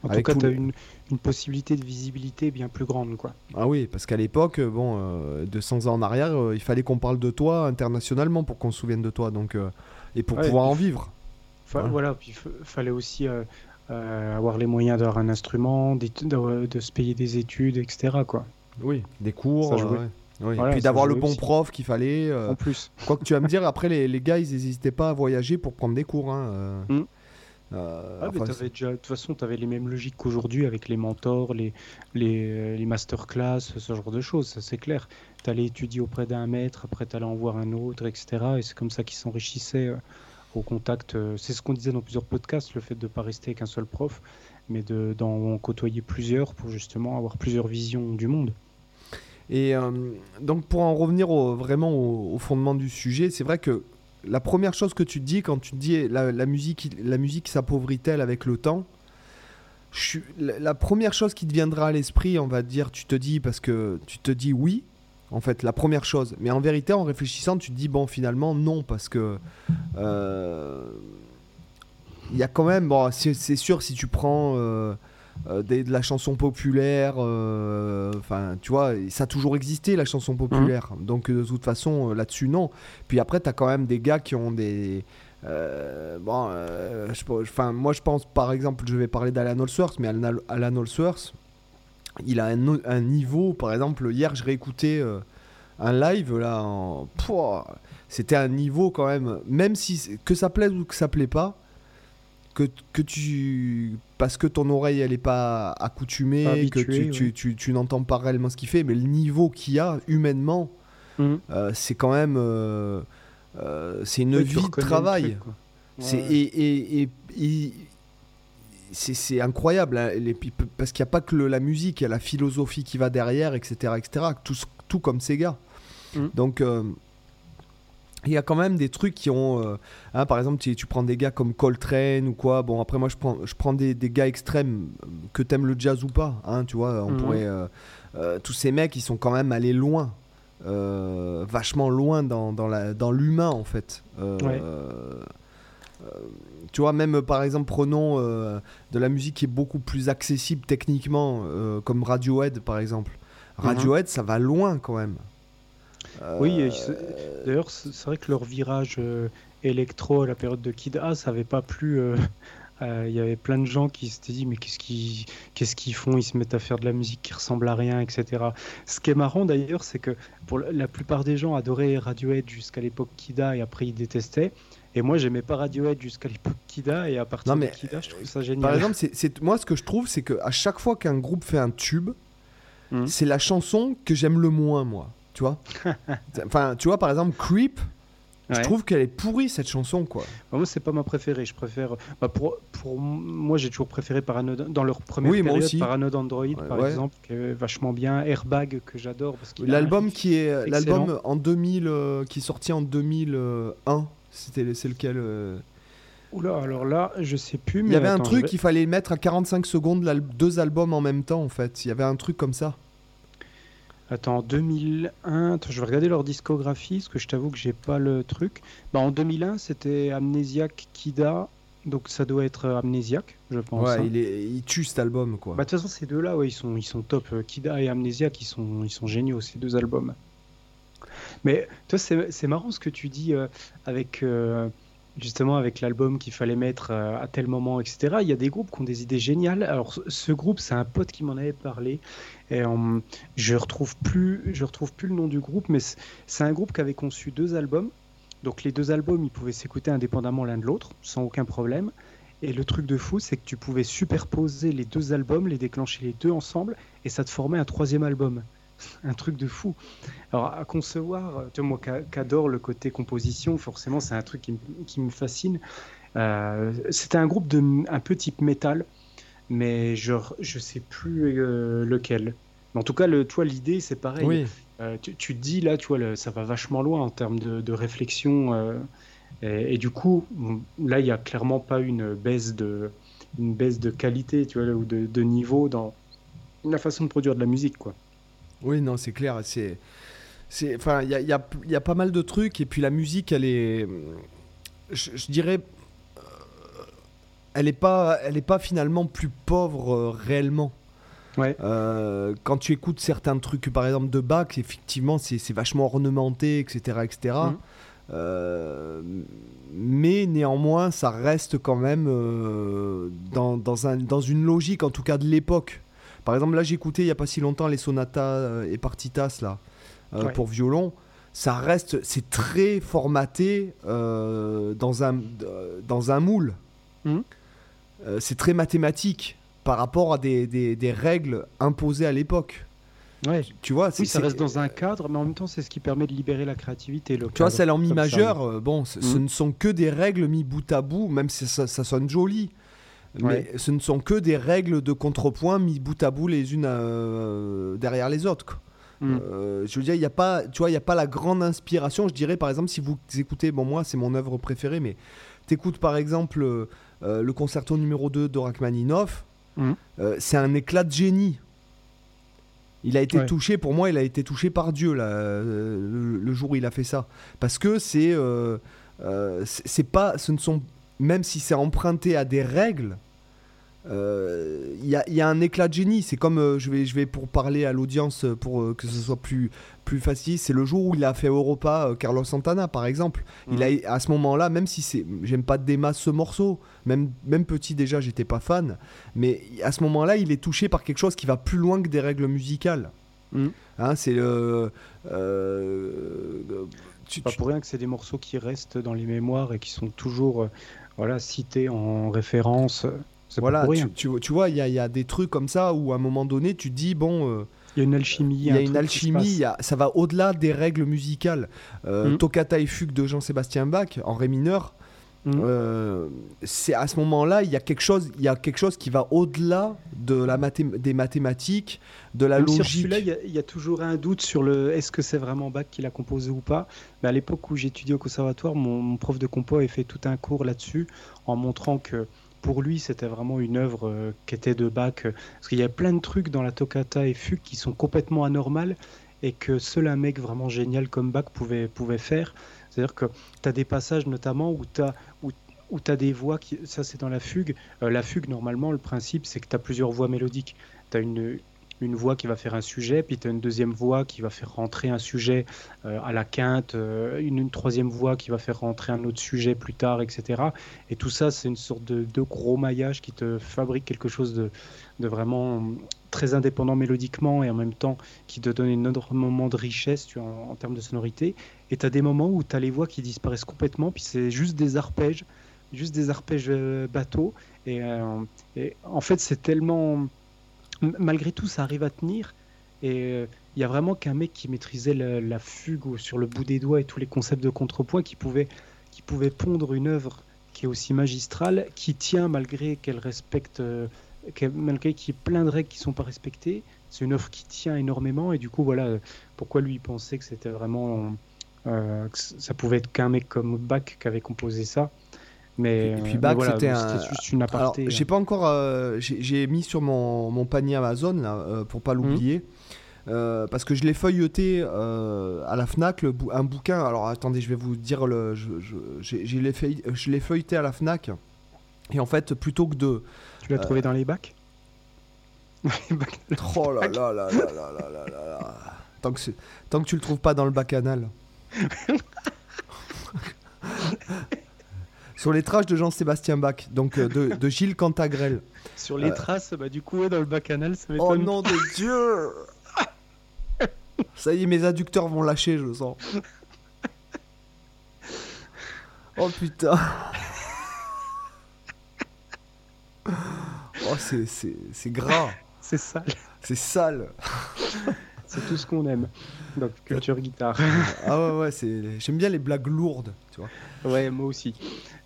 En tout cas, tu as une, une possibilité de visibilité bien plus grande, quoi. Ah oui, parce qu'à l'époque, euh, bon, euh, 200 ans en arrière, euh, il fallait qu'on parle de toi internationalement pour qu'on se souvienne de toi, donc, euh, et pour Ouais, pouvoir et en vivre. Fa- Ouais. Voilà, puis il fallait aussi euh, euh, avoir les moyens d'avoir un instrument, de, de se payer des études, etc. Quoi. Oui, des cours. Ça jouait. ouais. Oui, Voilà, puis d'avoir le bon aussi. prof qu'il fallait. euh, En plus. Quoi que tu vas me dire, après les, les gars, ils n'hésitaient pas à voyager pour prendre des cours. Hein, euh. Mm. Euh, Ah, mais déjà, de toute façon, tu avais les mêmes logiques qu'aujourd'hui avec les mentors, les, les, les masterclass, ce genre de choses, ça c'est clair. Tu allais étudier auprès d'un maître, après tu allais en voir un autre, etc. Et c'est comme ça qu'ils s'enrichissaient euh, au contact. euh, c'est ce qu'on disait dans plusieurs podcasts, le fait de ne pas rester avec un seul prof, mais de- d'en côtoyer plusieurs pour justement avoir plusieurs visions du monde. Et euh, donc pour en revenir vraiment au, fondement du sujet, c'est vrai que la première chose que tu te dis quand tu te dis la, la musique, la musique s'appauvrit-elle avec le temps? La, première chose qui te viendra à l'esprit, on va dire, tu te dis parce que tu te dis oui, en fait, la première chose. Mais en vérité, en réfléchissant, tu te dis bon, finalement non, parce que euh, il y a quand même, bon, c'est sûr si tu prends euh, euh, des- de la chanson populaire, euh, enfin, tu vois, ça a toujours existé la chanson populaire. Donc euh, de toute façon, là-dessus non. Puis après, tu as quand même des gars qui ont des bon, enfin, moi je pense par exemple, je vais parler d'Alan Allsworth, mais Alan, Alan Allsworth, il a un, niveau, par exemple, hier je réécoutais un live là, en... C'était un niveau quand même, même si que ça plaise ou que ça plaît pas, que, que tu parce que ton oreille elle est pas accoutumée, Pas que tu, tu, tu- tu n'entends pas réellement ce qu'il fait, mais le niveau qu'il y a humainement, Mhm. euh, c'est quand même euh, euh, c'est une vie de travail. truc. C'est Ouais. et, et, et- et- c'est c'est incroyable hein, les- parce qu'il n'y a pas que le- la musique, il y a la philosophie qui va derrière, etc., etc. Tout, tout comme ces gars. Mm. Donc il y a quand même des trucs qui ont, euh, hein, par exemple, tu, tu prends des gars comme Coltrane ou quoi. Bon après moi je prends, je prends des, des gars extrêmes que t'aimes le jazz ou pas. Hein, tu vois, on Mhm. pourrait, euh, euh, tous ces mecs ils sont quand même allés loin. vachement loin dans, dans la- dans l'humain en fait. Ouais. tu vois, même par exemple, prenons de la musique qui est beaucoup plus accessible techniquement, comme Radiohead par exemple. Radiohead, ça va loin quand même. Oui, Euh, c'est- D'ailleurs, c'est vrai que leur virage euh, électro à la période de Kid A, ça avait pas plu. euh, euh, Il y avait plein de gens qui s'étaient dit mais qu'est-ce qu'ils qu'est-ce qu'ils font? Ils se mettent à faire de la musique qui ressemble à rien, etc. Ce qui est marrant d'ailleurs, c'est que pour la- plupart des gens adoraient Radiohead jusqu'à l'époque Kida et après ils détestaient. Et moi, j'aimais pas Radiohead jusqu'à l'époque Kida et à partir Non, de Kida, je trouve ça génial. Par exemple, c'est- moi ce que je trouve, c'est que à chaque fois qu'un groupe fait un tube, Mhm. c'est la chanson que j'aime le moins, moi. Tu vois Enfin, tu vois, par exemple, Creep, je Ouais. trouve qu'elle est pourrie cette chanson, quoi. Bah, moi, c'est pas ma préférée. Je préfère. Bah, pour, pour moi, j'ai toujours préféré Paranoid dans leur première Oui, période. aussi. Paranoid Android, Ouais, par ouais. exemple, qui est vachement bien. Airbag que j'adore L'album qui est excellent. l'album en 2000 euh, qui est sorti en 2001, c'était c'est lequel euh? Oula, alors là, je sais plus. Mais Il y avait un attends, truc, vais- il fallait mettre à 45 secondes deux albums en même temps en fait. Il y avait un truc comme ça. Attends, en 2001, attends, je vais regarder leur discographie, parce que je t'avoue que j'ai pas le truc. Bah, en 2001, c'était Amnesiac Kida, donc ça doit être euh, Amnesiac, je pense. Ouais, hein. il, est, il tue cet album quoi. Bah, de toute façon, ces deux-là, ouais, ils sont, ils sont top. Euh, Kida et Amnesiac, ils sont, ils sont géniaux, ces deux albums. Mais toi, c'est marrant ce que tu dis euh, avec euh, justement avec l'album qu'il fallait mettre à tel moment, etc. Il y a des groupes qui ont des idées géniales. Alors, ce groupe, c'est un pote qui m'en avait parlé. Euh, je retrouve plus, je retrouve plus le nom du groupe, mais c'est un groupe qui avait conçu deux albums. Donc les deux albums, ils pouvaient s'écouter indépendamment l'un de l'autre, sans aucun problème. Et le truc de fou, c'est que tu pouvais superposer les deux albums, les déclencher les deux ensemble, et ça te formait un troisième album. Un truc de fou. Alors à concevoir, tu vois, moi le côté composition, forcément c'est un truc qui, me- qui me fascine. Euh, C'était un groupe de un peu type métal, mais je je sais plus euh, lequel. Mais en tout cas, le, toi l'idée c'est pareil. Oui, Euh, tu, tu te dis là, tu vois, le- ça va vachement loin en termes de, de réflexion. euh, et, et du coup, là, il n'y a clairement pas une baisse de, une baisse de qualité, tu vois, ou de, de niveau dans la façon de produire de la musique, quoi. oui, non, c'est clair. C'est, enfin, il y a, y a- y a pas mal de trucs et puis la musique, elle est, je, je dirais, elle est pas, elle est pas finalement plus pauvre euh, réellement. Ouais. Euh, quand tu écoutes certains trucs, par exemple de Bach, effectivement, c'est vachement ornementé, etc., etc. Mhm. Euh, mais néanmoins, ça reste quand même dans, dans, un, dans une logique, en tout cas de l'époque. Par exemple, là, j'ai écouté il n'y a pas si longtemps les sonatas et partitas là, Ouais. pour violon. Ça reste, c'est très formaté euh, dans, un, euh, dans un moule. Mhm. Euh, c'est très mathématique par rapport à des, des, des règles imposées à l'époque. Ouais. Tu vois, c'est- Oui, ça reste dans un cadre, mais en même temps, c'est ce qui permet de libérer la créativité. Le Tu vois, celle en mi majeur, euh, bon, ce, ce Mhm. ne sont que des règles mis bout à bout, même si ça, ça sonne joli. Mais Ouais. ce ne sont que des règles de contrepoint mis bout à bout les unes euh, derrière les autres. quoi. Euh, je veux dire, il n'y a pas, tu vois, il y a pas la grande inspiration. Je dirais, par exemple, si vous écoutez, bon, moi, c'est mon œuvre préférée, mais t'écoutes par exemple euh, euh, le concerto numéro 2 de Rachmaninoff, Mhm. euh, c'est un éclat de génie. Il a été Ouais. touché, pour moi, il a été touché par Dieu là, euh, le, le jour où il a fait ça. Parce que c'est, c'est c'est pas, ce ne sont, même si c'est emprunté à des règles, euh, il y, a, il y a un éclat de génie. C'est comme, euh, je vais, je vais pour parler à l'audience euh, pour euh, que ce soit plus, plus facile. C'est le jour où il a fait Europa, euh, Carlos Santana, par exemple. Il Mhm. a, à ce moment-là, même si c'est, j'aime pas masses ce morceau, même, même petit déjà, j'étais pas fan, mais à ce moment-là, il est touché par quelque chose qui va plus loin que des règles musicales. Mhm. Hein, c'est le. euh, tu- Pas pour rien que c'est des morceaux qui restent dans les mémoires et qui sont toujours euh, voilà, cités en référence. Voilà, tu, rien. tu- tu vois, il y a, il y a des trucs comme ça où à un moment donné, tu dis, bon. euh, Il y a une alchimie. Il y a un une alchimie, a- ça va au-delà des règles musicales. Euh, Mhm. Toccata et fugue de Jean-Sébastien Bach en ré mineur, Mhm. euh, c'est à ce moment-là, il y a quelque chose, il y a quelque chose qui va au-delà de la mathé- des mathématiques, de la Même sur logique. celui-là, il y a- il y, a toujours un doute sur le est-ce que c'est vraiment Bach qui l'a composé ou pas. Mais à l'époque où j'étudiais au conservatoire, mon, mon prof de compo avait fait tout un cours là-dessus en montrant que pour lui, c'était vraiment une œuvre euh, qui était de Bach. parce qu'il y a plein de trucs dans la toccata et fugue qui sont complètement anormales et que seul un mec vraiment génial comme Bach pouvait, pouvait faire. C'est-à-dire que tu as des passages notamment où tu as, où, des voix, qui, ça c'est dans la fugue. Euh, la fugue, normalement, le principe, c'est que tu as plusieurs voix mélodiques. Tu as une, une voix qui va faire un sujet, puis tu as une deuxième voix qui va faire rentrer un sujet euh, à la quinte, euh, une, troisième voix qui va faire rentrer un autre sujet plus tard, etc. Et tout ça, c'est une sorte de, de gros maillage qui te fabrique quelque chose de, de vraiment très indépendant mélodiquement et en même temps qui te donne énormément de richesse tu vois, en, termes de sonorité. Et tu as des moments où tu as les voix qui disparaissent complètement, puis c'est juste des arpèges, juste des arpèges euh, bateaux. Et en fait, c'est tellement. Malgré tout, ça arrive à tenir. Et il y a vraiment qu'un mec qui maîtrisait la, fugue sur le bout des doigts et tous les concepts de contrepoint qui pouvait, qui pouvait pondre une œuvre qui est aussi magistrale, qui tient malgré qu'elle respecte, euh, malgré qu'il y ait plein de règles qui sont pas respectées. C'est une œuvre qui tient énormément et du coup voilà euh, pourquoi lui pensait que c'était vraiment euh, que ça pouvait être qu'un mec comme Bach qui avait composé ça. Mais, Et puis euh, mais Bach, voilà, c'était un- juste une Alors, aparté. j'ai pas encore, euh, j'ai mis sur mon, mon panier Amazon là, euh, pour Mhm. pas l'oublier. Euh, parce que je l'ai feuilleté euh, à la Fnac, le bou- un bouquin. Alors attendez, je vais vous dire le. Je, je, feuille- l'ai feuilleté à la Fnac. Et en fait, plutôt que de. Tu l'as euh, trouvé dans les bacs Les bacs Oh là là là là là là là là là. Tant que, tant que tu le trouves pas dans le bacchanal. Sur les traces de Jean-Sébastien Bach, donc euh, de, de Gilles Cantagrel. Sur les Euh. traces, bah, du coup, dans le bacchanal, ça Oh m'étonne. nom de Dieu Ça y est, mes adducteurs vont lâcher, je sens. Oh putain Oh, c'est- gras, C'est sale. c'est sale. C'est tout ce qu'on aime. Donc, culture guitare. Ah ouais, ouais, c'est- j'aime bien les blagues lourdes, tu vois. Ouais, moi aussi.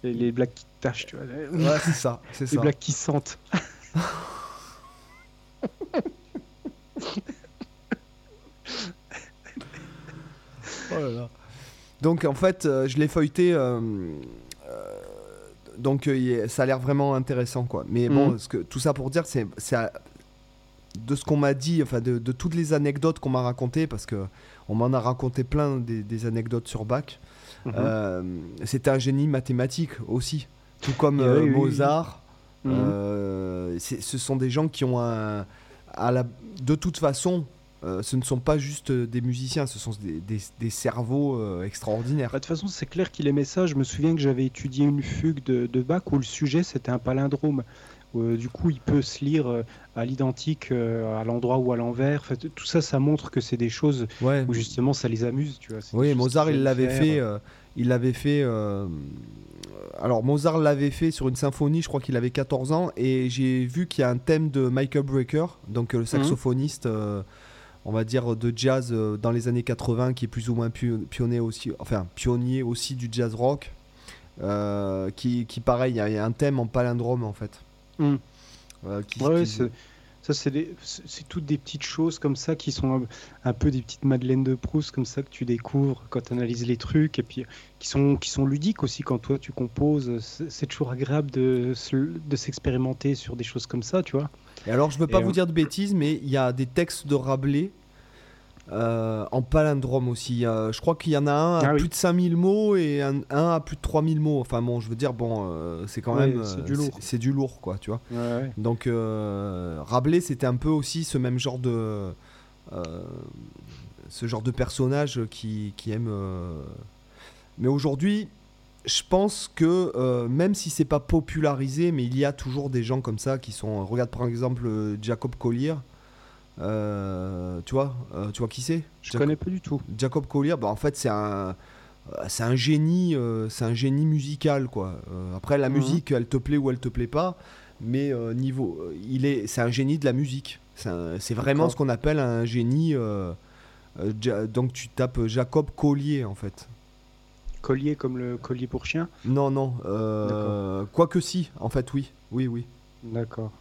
Et les blagues qui tâchent, tu vois. Les Ouais, c'est ça, c'est ça. blagues qui sentent. Oh là là. Donc en fait, euh, je l'ai feuilleté. euh, euh, donc euh, ça a l'air vraiment intéressant quoi. Mais bon, Mhm. ce que, tout ça pour dire, c'est c'est à- de ce qu'on m'a dit, enfin de, de toutes les anecdotes qu'on m'a racontées, parce que on m'en a raconté plein des, des anecdotes sur Bach. Mhm. Euh, C'était un génie mathématique aussi, tout comme Oui, euh, oui. Mozart. Mhm. Euh, c'est- ce sont des gens qui ont un, à la, de toute façon, euh, ce ne sont pas juste des musiciens, ce sont des, des- des cerveaux euh, extraordinaires. Bah, de toute façon, c'est clair qu'il aimait ça. Je me souviens que j'avais étudié une fugue de, de Bach où le sujet c'était un palindrome. Où, euh, du coup, il peut se lire euh, à l'identique, euh, à l'endroit ou à l'envers. Tout ça, ça montre que c'est des choses Ouais. où justement ça les amuse. Tu vois. Oui, Mozart, il l'avait fait. euh, il l'avait fait. euh, alors, Mozart l'avait fait sur une symphonie, je crois qu'il avait 14 ans, et j'ai vu qu'il y a un thème de Michael Brecker, donc le saxophoniste, euh, on va dire, de jazz dans les années 80, qui est plus ou moins pionnier aussi, enfin, pionnier aussi du jazz rock, qui, qui, pareil, il y, a- il y a un thème en palindrome, en fait. Mm. Euh, qui- Ouais, qui- c'est- ça, c'est des- c'est c'est toutes des petites choses comme ça qui sont un, un peu des petites madeleines de Proust comme ça que tu découvres quand tu analyses les trucs et puis qui sont, qui sont ludiques aussi quand toi tu composes. C'est toujours agréable de, de s'expérimenter sur des choses comme ça, tu vois. Et alors, je veux pas Et, vous euh, dire de bêtises, mais il y a des textes de Rabelais euh, en palindrome aussi. Euh, je crois qu'il y en a un à Ah oui. plus de 5000 mots et un, un à plus de 3000 mots. Enfin bon, je veux dire, bon, euh, c'est quand même. c'est du lourd. c'est- C'est du lourd, quoi, tu vois. Ouais, ouais. Donc, Rabelais, c'était un peu aussi ce même genre de. ce genre de personnage qui, qui aime. Mais aujourd'hui. Je pense que même si c'est pas popularisé, mais il y a toujours des gens comme ça qui sont. Regarde par exemple Jacob Collier. Euh, tu vois, euh, tu vois qui c'est Je Jacob- connais pas du tout. Jacob Collier, bah, en fait, c'est un, euh, c'est un génie, euh, c'est un génie musical, quoi. Après, la Mhm. musique, elle te plaît ou elle te plaît pas, mais niveau, il est, c'est un génie de la musique. C'est, vraiment ce qu'on appelle un génie. Ja- donc, tu tapes Jacob Collier, en fait. Collier comme le collier pour chien? Non, non. Quoique si, en fait, oui, oui, oui. D'accord.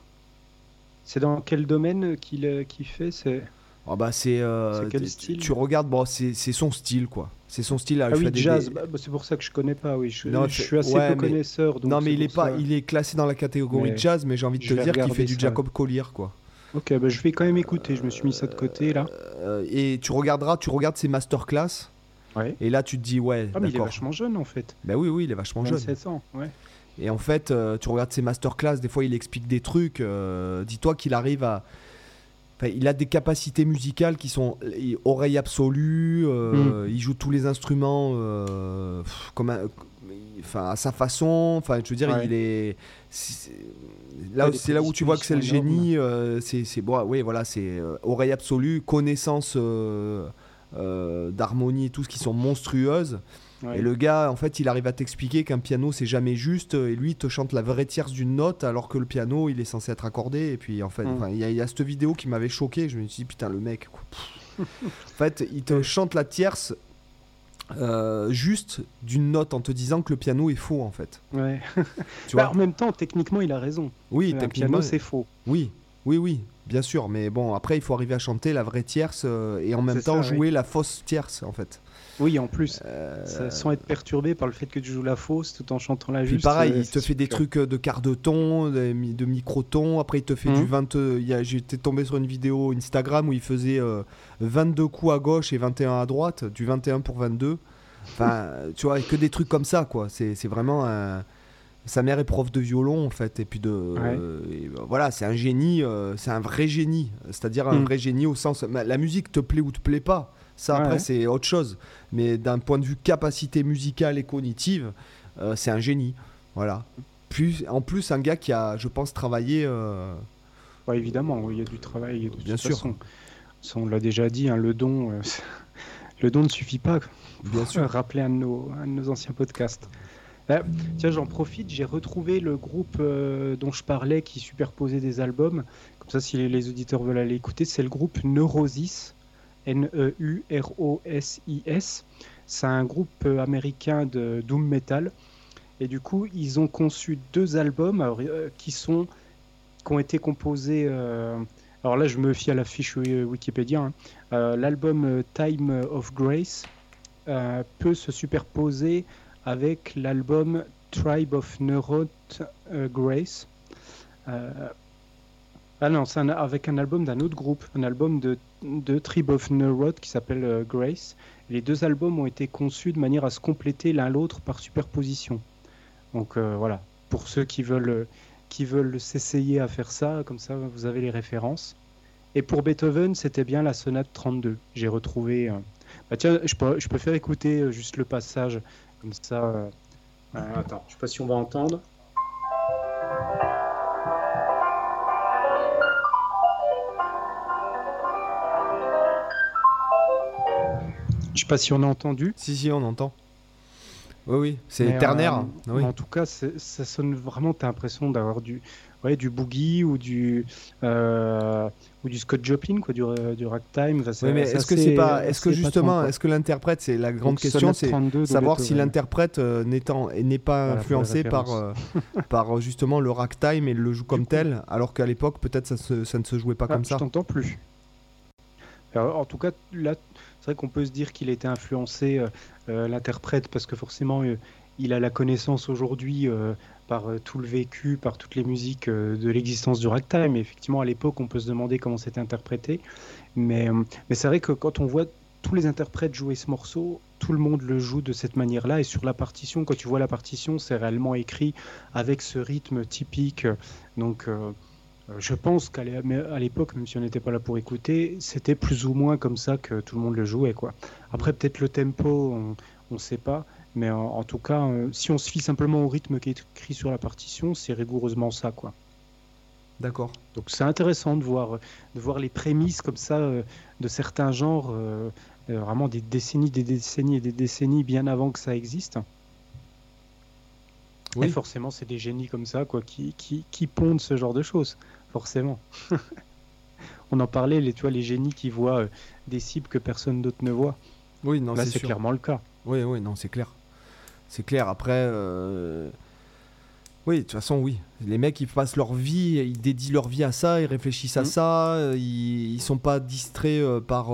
C'est dans quel domaine qu'il euh, qu'il fait C'est Ah bah c'est, euh, quel style Tu regardes, bon, c'est, son style, quoi. C'est son style. ah il oui jazz. des- Bah, bah, c'est pour ça que je connais pas. Oui, je, Non, je suis assez ouais, peu mais- connaisseur. donc non mais il est pas, ça. il est classé dans la catégorie Mais jazz, mais j'ai envie de je te dire qu'il fait du. Jacob Collier quoi. Ok, bah, je vais quand même écouter. Je me suis mis ça de côté là. Euh, et tu regarderas, tu regardes ses masterclass, Ouais. et là tu te dis ouais, Ah mais il est vachement jeune en fait. Ben oui oui, il est vachement jeune. 27 ans. Ouais. Et en fait, euh, tu regardes ses masterclass, des fois il explique des trucs. euh, Dis-toi qu'il arrive à, enfin, il a des capacités musicales qui sont il- oreille absolue. euh, Il joue tous les instruments euh, comme, un- enfin à sa façon. Enfin, je veux dire, Ouais. il est. c'est- Là, Ouais, c'est là où tu vois que c'est le génie. euh, c'est, c'est bon, oui, voilà, c'est euh, oreille absolue, connaissance euh, euh, d'harmonie et tout ce qui sont monstrueuses. Ouais. Et le gars, en fait, il arrive à t'expliquer qu'un piano, c'est jamais juste. Et lui, il te chante la vraie tierce d'une note, alors que le piano, il est censé être accordé. Et puis, en fait, Mm. il y, a- il y a cette vidéo qui m'avait choqué. Je me suis dit, putain, le mec. quoi. en fait, il te chante la tierce euh, juste d'une note en te disant que le piano est faux, en fait. Ouais. Tu Bah, vois en même temps, techniquement, il a raison. Oui, techniquement. piano, c'est faux. Oui, oui, oui, bien sûr. Mais bon, après, il faut arriver à chanter la vraie tierce euh, et en même temps ça, oui. jouer la fausse tierce, en fait. Oui, en plus. Euh, Ça- sans être perturbé par le fait que tu joues la fausse tout en chantant la Puis juste. pareil, euh, il te fait des trucs euh, de quart de ton, de, mi- de micro-ton. Après, il te fait du Mhm. 20. euh, il y a- J'étais tombé sur une vidéo Instagram où il faisait euh, 22 coups à gauche et 21 à droite, du 21 pour 22. Enfin, tu vois, que des trucs comme ça, quoi. C'est vraiment un. Sa mère est prof de violon en fait, et puis de Ouais. et, euh, voilà, c'est un génie, euh, c'est un vrai génie, c'est-à-dire un Mm. vrai génie au sens la musique te plaît ou te plaît pas, ça après ouais. c'est autre chose, mais d'un point de vue capacité musicale et cognitive, euh, c'est un génie, voilà. En plus un gars qui a, je pense, travaillé. euh, Ouais, évidemment, il y a du travail. De Bien sûr. Ça, on l'a déjà dit, hein, le don, euh, le don ne suffit pas. Bien sûr. Rappeler un de nos, un de nos anciens podcasts. Tiens, j'en profite, j'ai retrouvé le groupe euh, dont je parlais qui superposait des albums. Comme ça, si les, les auditeurs veulent aller écouter, c'est le groupe Neurosis, N-E-U-R-O-S-I-S. C'est un groupe américain de doom metal. Et du coup, ils ont conçu deux albums euh, qui sont qui ont été composés. euh, alors là, je me fie à la fiche Wi- Wikipédia. hein. Euh, L'album Time of Grace peut se superposer avec l'album Tribe of Neurot Grace. Ah non, c'est avec un album d'un autre groupe, un album de, de Tribe of Neurot qui s'appelle euh, Grace. Les deux albums ont été conçus de manière à se compléter l'un l'autre par superposition. Donc euh, voilà, pour ceux qui veulent, euh, qui veulent s'essayer à faire ça, comme ça vous avez les références. Et pour Beethoven, c'était bien la sonate 32. J'ai retrouvé. Bah tiens, je peux, je peux faire écouter juste le passage, comme ça. euh, attends, je sais pas si on va entendre. Je sais pas si on a entendu. Si si, on entend. Oui oui, c'est ternaire. euh, oui. En tout cas, ça sonne vraiment. T'as l'impression d'avoir du, ouais, du boogie ou du, euh, ou du Scott Joplin, quoi, du, euh, du ragtime. Enfin, c'est- Oui, mais est-ce que c'est pas, est-ce que justement, est-ce que l'interprète, c'est la grande Donc, question, c'est 32 de savoir si l'interprète euh, n'étant- n'est pas Voilà, influencé par, euh, par euh, justement le ragtime et le joue comme tel, alors qu'à l'époque peut-être ça, ne se jouait pas Ah, comme je ça. t'entends plus. Alors, en tout cas, là, c'est vrai qu'on peut se dire qu'il été influencé, euh, euh, l'interprète, parce que forcément, euh, il a la connaissance aujourd'hui par tout le vécu, par toutes les musiques de l'existence du ragtime. Et effectivement, à l'époque, on peut se demander comment c'était interprété. Mais, mais c'est vrai que quand on voit tous les interprètes jouer ce morceau, tout le monde le joue de cette manière-là. Et sur la partition, quand tu vois la partition, c'est réellement écrit avec ce rythme typique. Donc, je pense qu'à l'époque, même si on n'était pas là pour écouter, c'était plus ou moins comme ça que tout le monde le jouait. Quoi. Après, peut-être le tempo, on ne sait pas. Mais en, en tout cas, euh, si on se fie simplement au rythme qui est écrit sur la partition, c'est rigoureusement ça. quoi. D'accord. Donc c'est intéressant de voir, de voir les prémices comme ça euh, de certains genres, euh, euh, vraiment des décennies, des décennies et des décennies bien avant que ça existe. Oui. Et forcément, c'est des génies comme ça quoi, qui, qui, qui pondent ce genre de choses, forcément. On en parlait, les, tu vois, les génies qui voient euh, des cibles que personne d'autre ne voit. Oui, non, Là, c'est clairement le cas. Oui, oui, non, c'est clair. C'est clair. Après, euh, oui, de toute façon, oui. Les mecs, ils passent leur vie, ils dédient leur vie à ça, ils réfléchissent à Mhm. ça, euh, ils, ils sont pas distraits euh, par,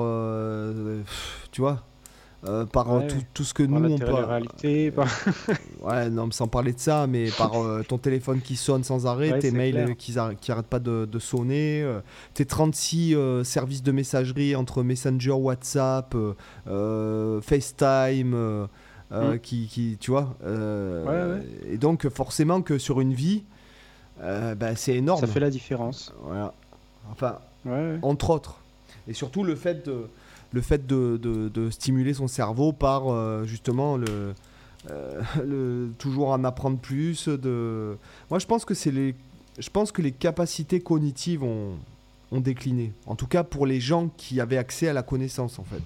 tu vois, euh, par euh, Ouais. tout, tout ce que Par nous on peut. télé-réalité, par- Ouais, non, mais sans parler de ça, mais par euh, ton téléphone qui sonne sans arrêt, Ouais, tes mails euh, qui, qui arrêtent pas de, de sonner, euh, tes 36 euh, services de messagerie entre Messenger, WhatsApp, euh, euh, FaceTime, euh, euh, Mm. qui, qui, tu vois. euh, Ouais, Et donc, forcément, que sur une vie, euh, bah, c'est énorme. ça fait la différence. Voilà. Enfin, entre autres. Et surtout le fait de, le fait de, stimuler son cerveau par euh, justement le, euh, le toujours en apprendre plus. Moi, je pense que c'est les, je pense que les capacités cognitives ont, décliné. En tout cas, pour les gens qui avaient accès à la connaissance, en fait.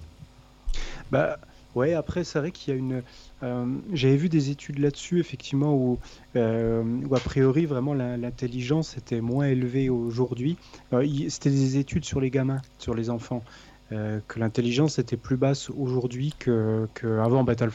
Bah ouais, après c'est vrai qu'il y a une. euh, J'avais vu des études là-dessus, effectivement, où, a priori vraiment l'intelligence était moins élevée aujourd'hui. C'était des études sur les gamins, sur les enfants, euh, que l'intelligence était plus basse aujourd'hui que, que. Bah, t'as le,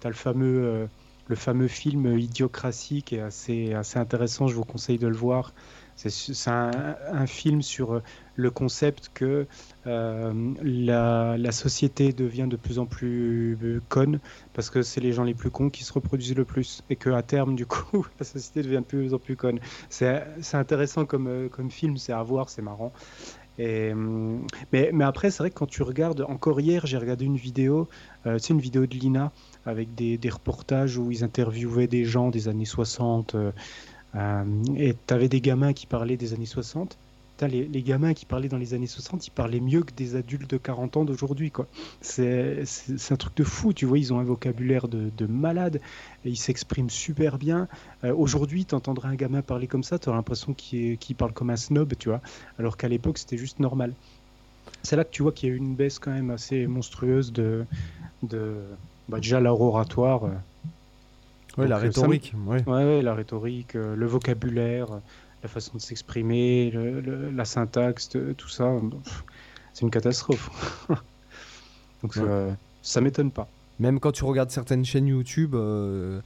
t'as le fameux. euh, le fameux film Idiocratie qui est assez, assez intéressant, je vous conseille de le voir. C'est un, un film sur euh, le concept que la, la société devient de plus en plus conne parce que c'est les gens les plus cons qui se reproduisent le plus et que à terme du coup la société devient de plus en plus conne. C'est intéressant comme, comme film, c'est à voir, c'est marrant. Hum, mais, après, c'est vrai que quand tu regardes, encore hier, j'ai regardé une vidéo, euh, c'est une vidéo de Lina avec des, reportages où ils interviewaient des gens des années 60. euh, euh, et tu avais des gamins qui parlaient des années 60. Putain, les, les gamins qui parlaient dans les années 60, ils parlaient mieux que des adultes de 40 ans d'aujourd'hui. quoi. C'est un truc de fou, tu vois, ils ont un vocabulaire de, de malade, et ils s'expriment super bien. Euh, Aujourd'hui, tu entendrais un gamin parler comme ça, tu aurais l'impression qu'il parle comme un snob, tu vois, alors qu'à l'époque, c'était juste normal. C'est là que tu vois qu'il y a eu une baisse quand même assez monstrueuse de... de bah, déjà, l'art oratoire. euh, la euh, ça me- rhétorique. ouais. Ouais, ouais, la rhétorique, euh, le vocabulaire, la façon de s'exprimer, la syntaxe, euh, tout ça, euh, c'est une catastrophe. Donc Ouais. euh, ça m'étonne pas. Même quand tu regardes certaines chaînes YouTube euh,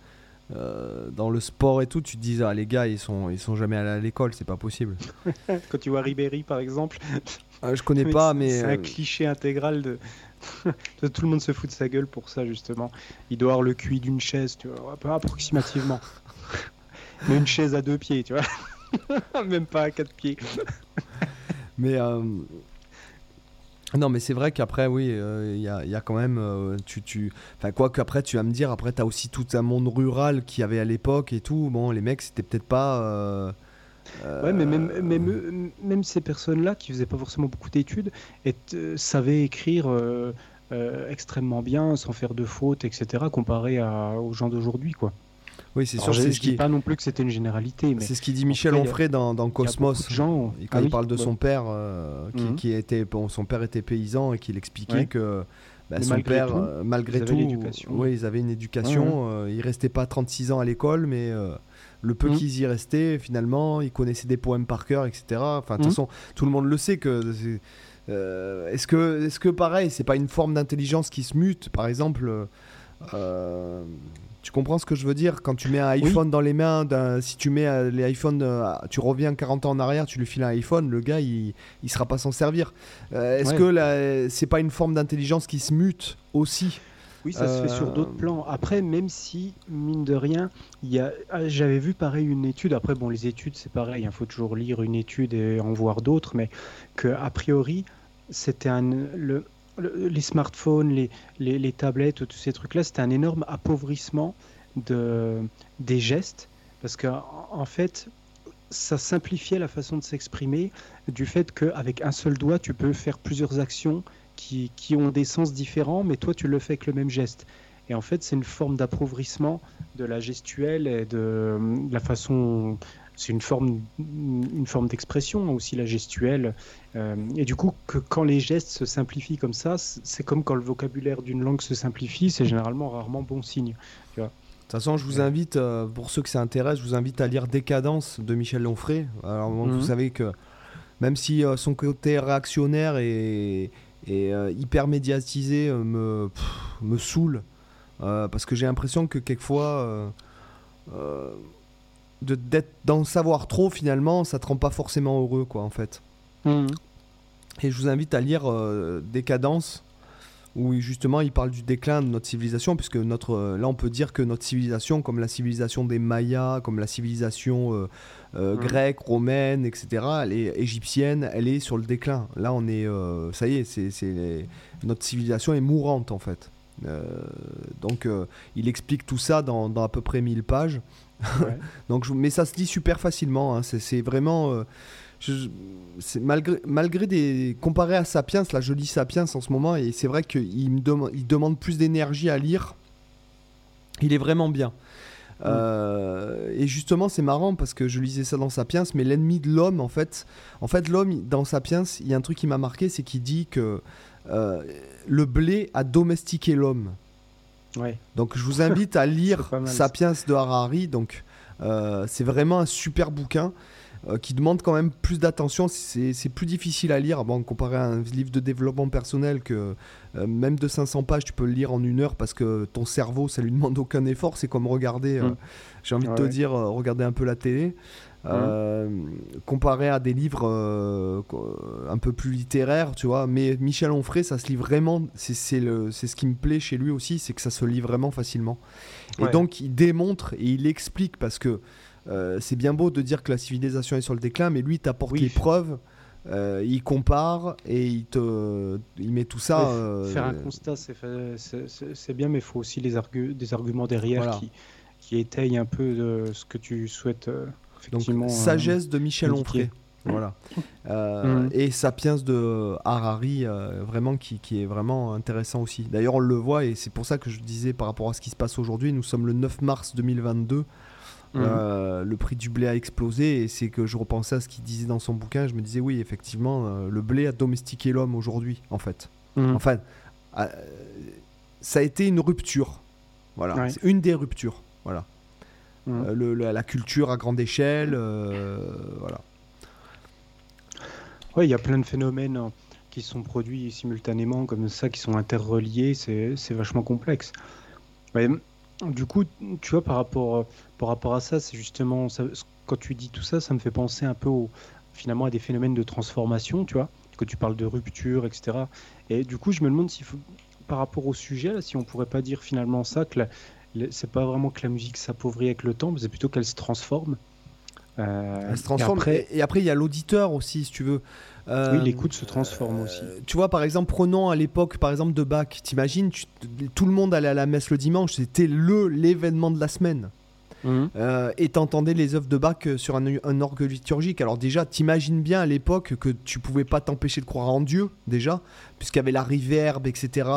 euh, dans le sport et tout, tu te dis ah les gars ils sont ils sont jamais allés à l'école, c'est pas possible. Quand tu vois Ribéry par exemple, Ah, je connais mais pas mais c'est euh, un cliché intégral de... tout le monde se fout de sa gueule pour ça justement. Il doit avoir le QI d'une chaise, tu vois, approximativement. Mais une chaise à deux pieds, tu vois. Même pas à quatre pieds. mais euh, non mais c'est vrai qu'après oui euh, il y, a, il y a quand même euh, tu tu enfin quoi qu'après tu vas me dire après t'as aussi tout un monde rural qui avait à l'époque et tout bon les mecs c'était peut-être pas euh, Ouais, mais même, même, ces personnes-là qui faisaient pas forcément beaucoup d'études et, euh, savaient écrire euh, extrêmement bien sans faire de fautes, etc., comparé à, aux gens d'aujourd'hui. quoi. Oui c'est sûr je, ce dis pas non plus que c'était une généralité, mais c'est ce qu'il dit Michel Onfray dans, dans Cosmos gens. Et quand Ah il oui, parle de ouais. son père, euh, qui, Mhm. qui était, bon, son père était paysan et qu'il expliquait Ouais. que bah, son malgré père, tout, euh, malgré tout, ouais, ils avaient une éducation. euh, ils restaient pas 36 ans à l'école, mais euh, le peu Mhm. qu'ils y restaient, finalement, ils connaissaient des poèmes par cœur, etc. Enfin, de toute Mhm. façon, tout le monde le sait que. euh, est-ce que, est-ce que pareil, c'est pas une forme d'intelligence qui se mute, par exemple euh, tu comprends ce que je veux dire? Quand tu mets un Oui. iPhone dans les mains, d'un- si tu mets euh, les iPhones, euh, tu reviens 40 ans en arrière, tu lui files un iPhone, le gars il, il sera pas s'en servir. Euh, Est-ce Ouais. que c'est pas une forme d'intelligence qui se mute aussi? Oui, ça se fait sur d'autres plans. Après, même si, mine de rien, a... ah, j'avais vu pareil une étude. Après, bon, les études, c'est pareil. Il faut toujours lire une étude et en voir d'autres. Mais que, a priori, c'était un. Le... le- Les smartphones, les, les, tablettes, tous ces trucs-là, c'était un énorme appauvrissement de... des gestes. Parce qu'en en fait, ça simplifiait la façon de s'exprimer du fait qu'avec un seul doigt, tu peux faire plusieurs actions qui, qui ont des sens différents, mais toi, tu le fais avec le même geste. Et en fait, c'est une forme d'appauvrissement de la gestuelle et de la façon. C'est une forme, une forme d'expression aussi, la gestuelle. Euh, et du coup, que quand les gestes se simplifient comme ça, c'est comme quand le vocabulaire d'une langue se simplifie, c'est généralement rarement bon signe. De toute façon, je vous invite, euh, pour ceux que ça intéresse, je vous invite à lire Décadence de Michel Onfray. Alors, bon, Mhm. vous savez que même si euh, son côté réactionnaire et, et, euh, hyper médiatisé me, pff, me saoule, parce que j'ai l'impression que quelquefois, de- d'être d'en savoir trop, finalement, ça te rend pas forcément heureux, quoi, en fait. Et je vous invite à lire euh, Décadence, où justement il parle du déclin de notre civilisation, puisque notre, euh, là on peut dire que notre civilisation, comme la civilisation des Mayas, comme la civilisation euh, euh, Mhm. grecque, romaine, etc., elle est égyptienne, elle est sur le déclin. Là on est, ça y est, c'est, c'est- notre civilisation est mourante en fait. Donc il explique tout ça dans, dans à peu près 1000 pages. Ouais. Donc, je- mais ça se lit super facilement. hein. C'est, vraiment. euh, je- malgré, malgré des. Comparé à Sapiens, là je lis Sapiens en ce moment et c'est vrai qu'il me dem- il demande plus d'énergie à lire. Il est vraiment bien. Euh, et justement, c'est marrant parce que je lisais ça dans Sapiens, mais l'ennemi de l'homme, en fait, en fait, l'homme dans Sapiens, il y a un truc qui m'a marqué, c'est qu'il dit que euh, le blé a domestiqué l'homme. Ouais. Donc je vous invite à lire. Sapiens de Harari. Donc euh, c'est vraiment un super bouquin euh, qui demande quand même plus d'attention. C'est plus difficile à lire. Bon, comparé à un livre de développement personnel que euh, même de 500 pages, tu peux le lire en une heure parce que ton cerveau, ça lui demande aucun effort. C'est comme regarder, Mm. j'ai envie de te dire, regarder un peu la télé. Euh, comparé à des livres euh, co- un peu plus littéraires, tu vois. Mais Michel Onfray, ça se lit vraiment. C'est ce qui me plaît chez lui aussi, c'est que ça se lit vraiment facilement. Et donc, il démontre et il explique parce que euh, c'est bien beau de dire que la civilisation est sur le déclin, mais lui, il t'apporte Oui. les preuves euh, il compare et il te, il met tout ça. Ouais, euh, Faire un constat, c'est bien, mais il faut aussi les argu- des arguments derrière Voilà. qui, qui étayent un peu de ce que tu souhaites euh, Donc, euh, sagesse de Michel. Onfray. Voilà. Euh, Mhm. Et Sapiens de Harari, euh, vraiment, qui, qui est vraiment intéressant aussi. D'ailleurs, on le voit, et c'est pour ça que je disais par rapport à ce qui se passe aujourd'hui, nous sommes le 9 mars 2022. Mhm. Euh, le prix du blé a explosé et c'est que je repensais à ce qu'il disait dans son bouquin. Je me disais, oui, effectivement, euh, le blé a domestiqué l'homme aujourd'hui, en fait. Mhm. Enfin, euh, ça a été une rupture. Voilà, Ouais. c'est une des ruptures. Voilà. Mhm. Euh, le- le- la culture à grande échelle, euh, voilà. Ouais, il y a plein de phénomènes hein, qui sont produits simultanément comme ça, qui sont interreliés, c'est c'est vachement complexe. Ouais, du coup, tu vois, par rapport, par rapport à ça, c'est justement, ça- quand tu dis tout ça, ça me fait penser un peu au- finalement à des phénomènes de transformation, tu vois, que tu parles de rupture, etc. Et du coup, je me demande faut, par rapport au sujet, là, si on pourrait pas dire finalement ça, que la- c'est pas vraiment que la musique s'appauvrit avec le temps, mais c'est plutôt qu'elle se transforme. Euh, Elle se et transforme. après, Et, et après, il y a l'auditeur aussi, si tu veux. Euh, oui, l'écoute se transforme aussi. euh, tu vois, par exemple, prenons à l'époque, par exemple, de Bach. T'imagines, tout le monde allait à la messe le dimanche. C'était le l'événement de la semaine. Mhm. Euh, et t'entendais les œuvres de Bach euh, sur un, un orgue liturgique. Alors déjà, t'imagines bien à l'époque que tu pouvais pas t'empêcher de croire en Dieu, déjà, puisqu'il y avait la reverb, etc.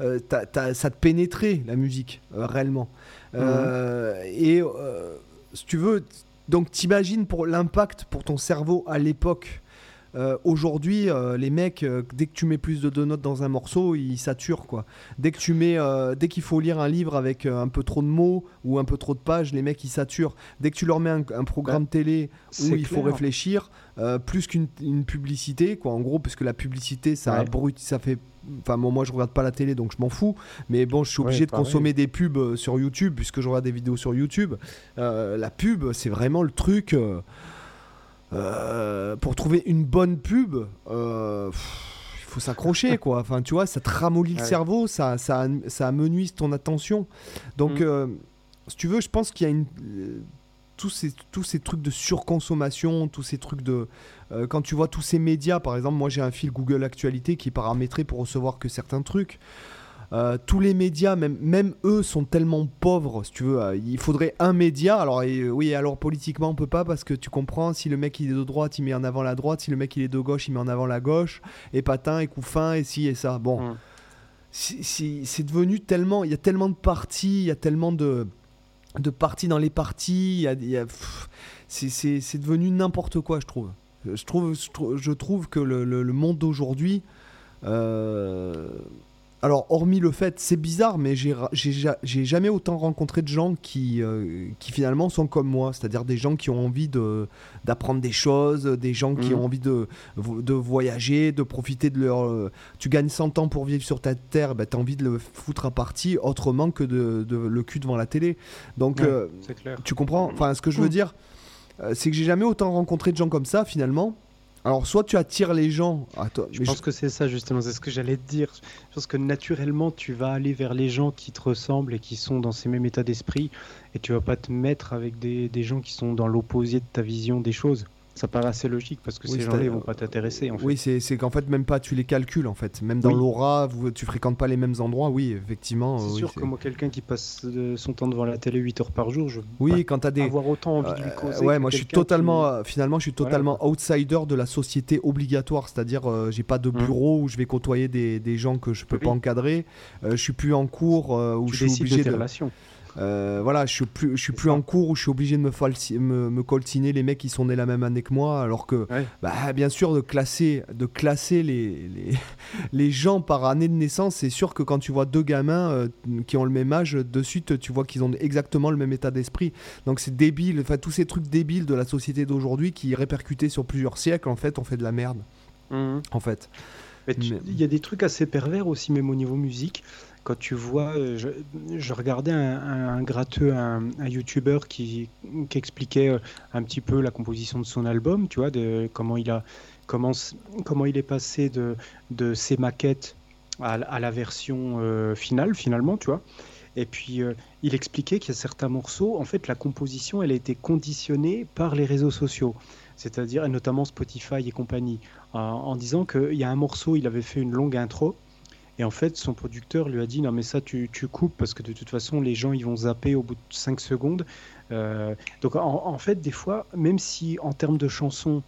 euh, ça te pénétrait, la musique, euh, réellement. Euh, Et si tu veux, donc t'imagines pour l'impact pour ton cerveau à l'époque. Euh, Aujourd'hui, euh, les mecs, euh, dès que tu mets plus de deux notes dans un morceau, ils saturent quoi. Dès que tu mets, dès qu'il faut lire un livre avec un peu trop de mots ou un peu trop de pages, les mecs ils saturent. Dès que tu leur mets un, un programme télé où il faut réfléchir, plus qu'une une publicité quoi. En gros, parce que la publicité ça Ouais. ça fait. Enfin moi, je regarde pas la télé donc je m'en fous. Mais bon, je suis Ouais, obligé de consommer des pubs sur YouTube puisque je regarde des vidéos sur YouTube. La pub, c'est vraiment le truc. Euh, pour trouver une bonne pub, euh, il faut s'accrocher quoi. Enfin, tu vois, ça te ramollit le cerveau, ça, ça, ça amenuise ton attention. Donc, Mm. euh, si tu veux, je pense qu'il y a une. tous ces, tous ces trucs de surconsommation, tous ces trucs de... euh, quand tu vois tous ces médias, par exemple, moi j'ai un fil Google Actualité qui est paramétré pour recevoir que certains trucs. Euh, tous les médias, même, même eux, sont tellement pauvres. Si tu veux, Euh, il faudrait un média. Alors, et, euh, oui, alors politiquement, on peut pas parce que tu comprends. Si le mec il est de droite, il met en avant la droite. Si le mec il est de gauche, il met en avant la gauche. Et patin, et couffin, et ci et ça. Bon, Mm. c'est devenu tellement. Il y a tellement de partis, il y a tellement de, de partis dans les partis. c'est- devenu n'importe quoi, je trouve. Je trouve, je trouve, je trouve que le, le- le monde d'aujourd'hui. euh, alors, hormis le fait, c'est bizarre, mais j'ai jamais autant rencontré de gens qui, euh, qui finalement sont comme moi, c'est-à-dire des gens qui ont envie de- d'apprendre des choses, des gens qui Mhm. ont envie de, vo- de voyager, de profiter de leur. euh, tu gagnes 100 ans pour vivre sur ta terre, bah, tu as envie de le foutre à partie autrement que de, de le cul devant la télé. Donc, Ouais. euh, C'est clair. tu comprends? Enfin, ce que je veux Mm. dire, c'est que j'ai jamais autant rencontré de gens comme ça finalement. Alors, soit tu attires les gens. Attends, Je mais pense je- que c'est ça justement, c'est ce que j'allais te dire. Je pense que naturellement tu vas aller vers les gens qui te ressemblent et qui sont dans ces mêmes états d'esprit et tu vas pas te mettre avec des, des gens qui sont dans l'opposé de ta vision des choses. Ça paraît assez logique parce que Oui, ces gens-là ils vont pas t'intéresser en fait. Oui, c'est qu'en fait, même pas tu les calcules en fait. Même dans Oui. l'aura, tu fréquentes pas les mêmes endroits. Oui, effectivement. C'est euh, oui, sûr que moi quelqu'un qui passe euh, son temps devant la télé 8 heures par jour, je Oui, quand as des. avoir autant envie de lui Euh, causer. ouais, moi je suis qui- totalement, finalement, je suis Voilà, totalement outsider de la société obligatoire, c'est-à-dire euh, j'ai pas de Mm. bureau où je vais côtoyer des, des gens que je peux Oui. pas encadrer, euh, je suis plus en cours où Tu je suis obligé de de, relations. Euh, voilà, je suis plus, je suis plus en cours où je suis obligé de me, falsi- me, me coltiner les mecs qui sont nés la même année que moi, alors que, Ouais. bah, bien sûr, de classer, de classer les, les, les gens par année de naissance, c'est sûr que quand tu vois deux gamins euh, qui ont le même âge, de suite, tu vois qu'ils ont exactement le même état d'esprit. Donc c'est débile, enfin tous ces trucs débiles de la société d'aujourd'hui qui répercutés sur plusieurs siècles, en fait, on fait de la merde, Mhm. en fait. Mais- Il y a des trucs assez pervers aussi, même au niveau musique. Quand tu vois, euh, je, regardais un, gratteux, un, un YouTuber qui, expliquait euh, un petit peu la composition de son album, tu vois, comment il a, comment, comment il est passé de, ses maquettes à, la version euh, finale, finalement, tu vois. Et puis, il expliquait qu'il y a certains morceaux, en fait, la composition, elle a été conditionnée par les réseaux sociaux, c'est-à-dire notamment Spotify et compagnie, en, en disant qu'il y a un morceau, il avait fait une longue intro, et en fait, son producteur lui a dit non mais ça tu, tu coupes parce que de toute façon les gens ils vont zapper au bout de 5 secondes. Euh, donc en, fait, des fois, même si en termes de chansons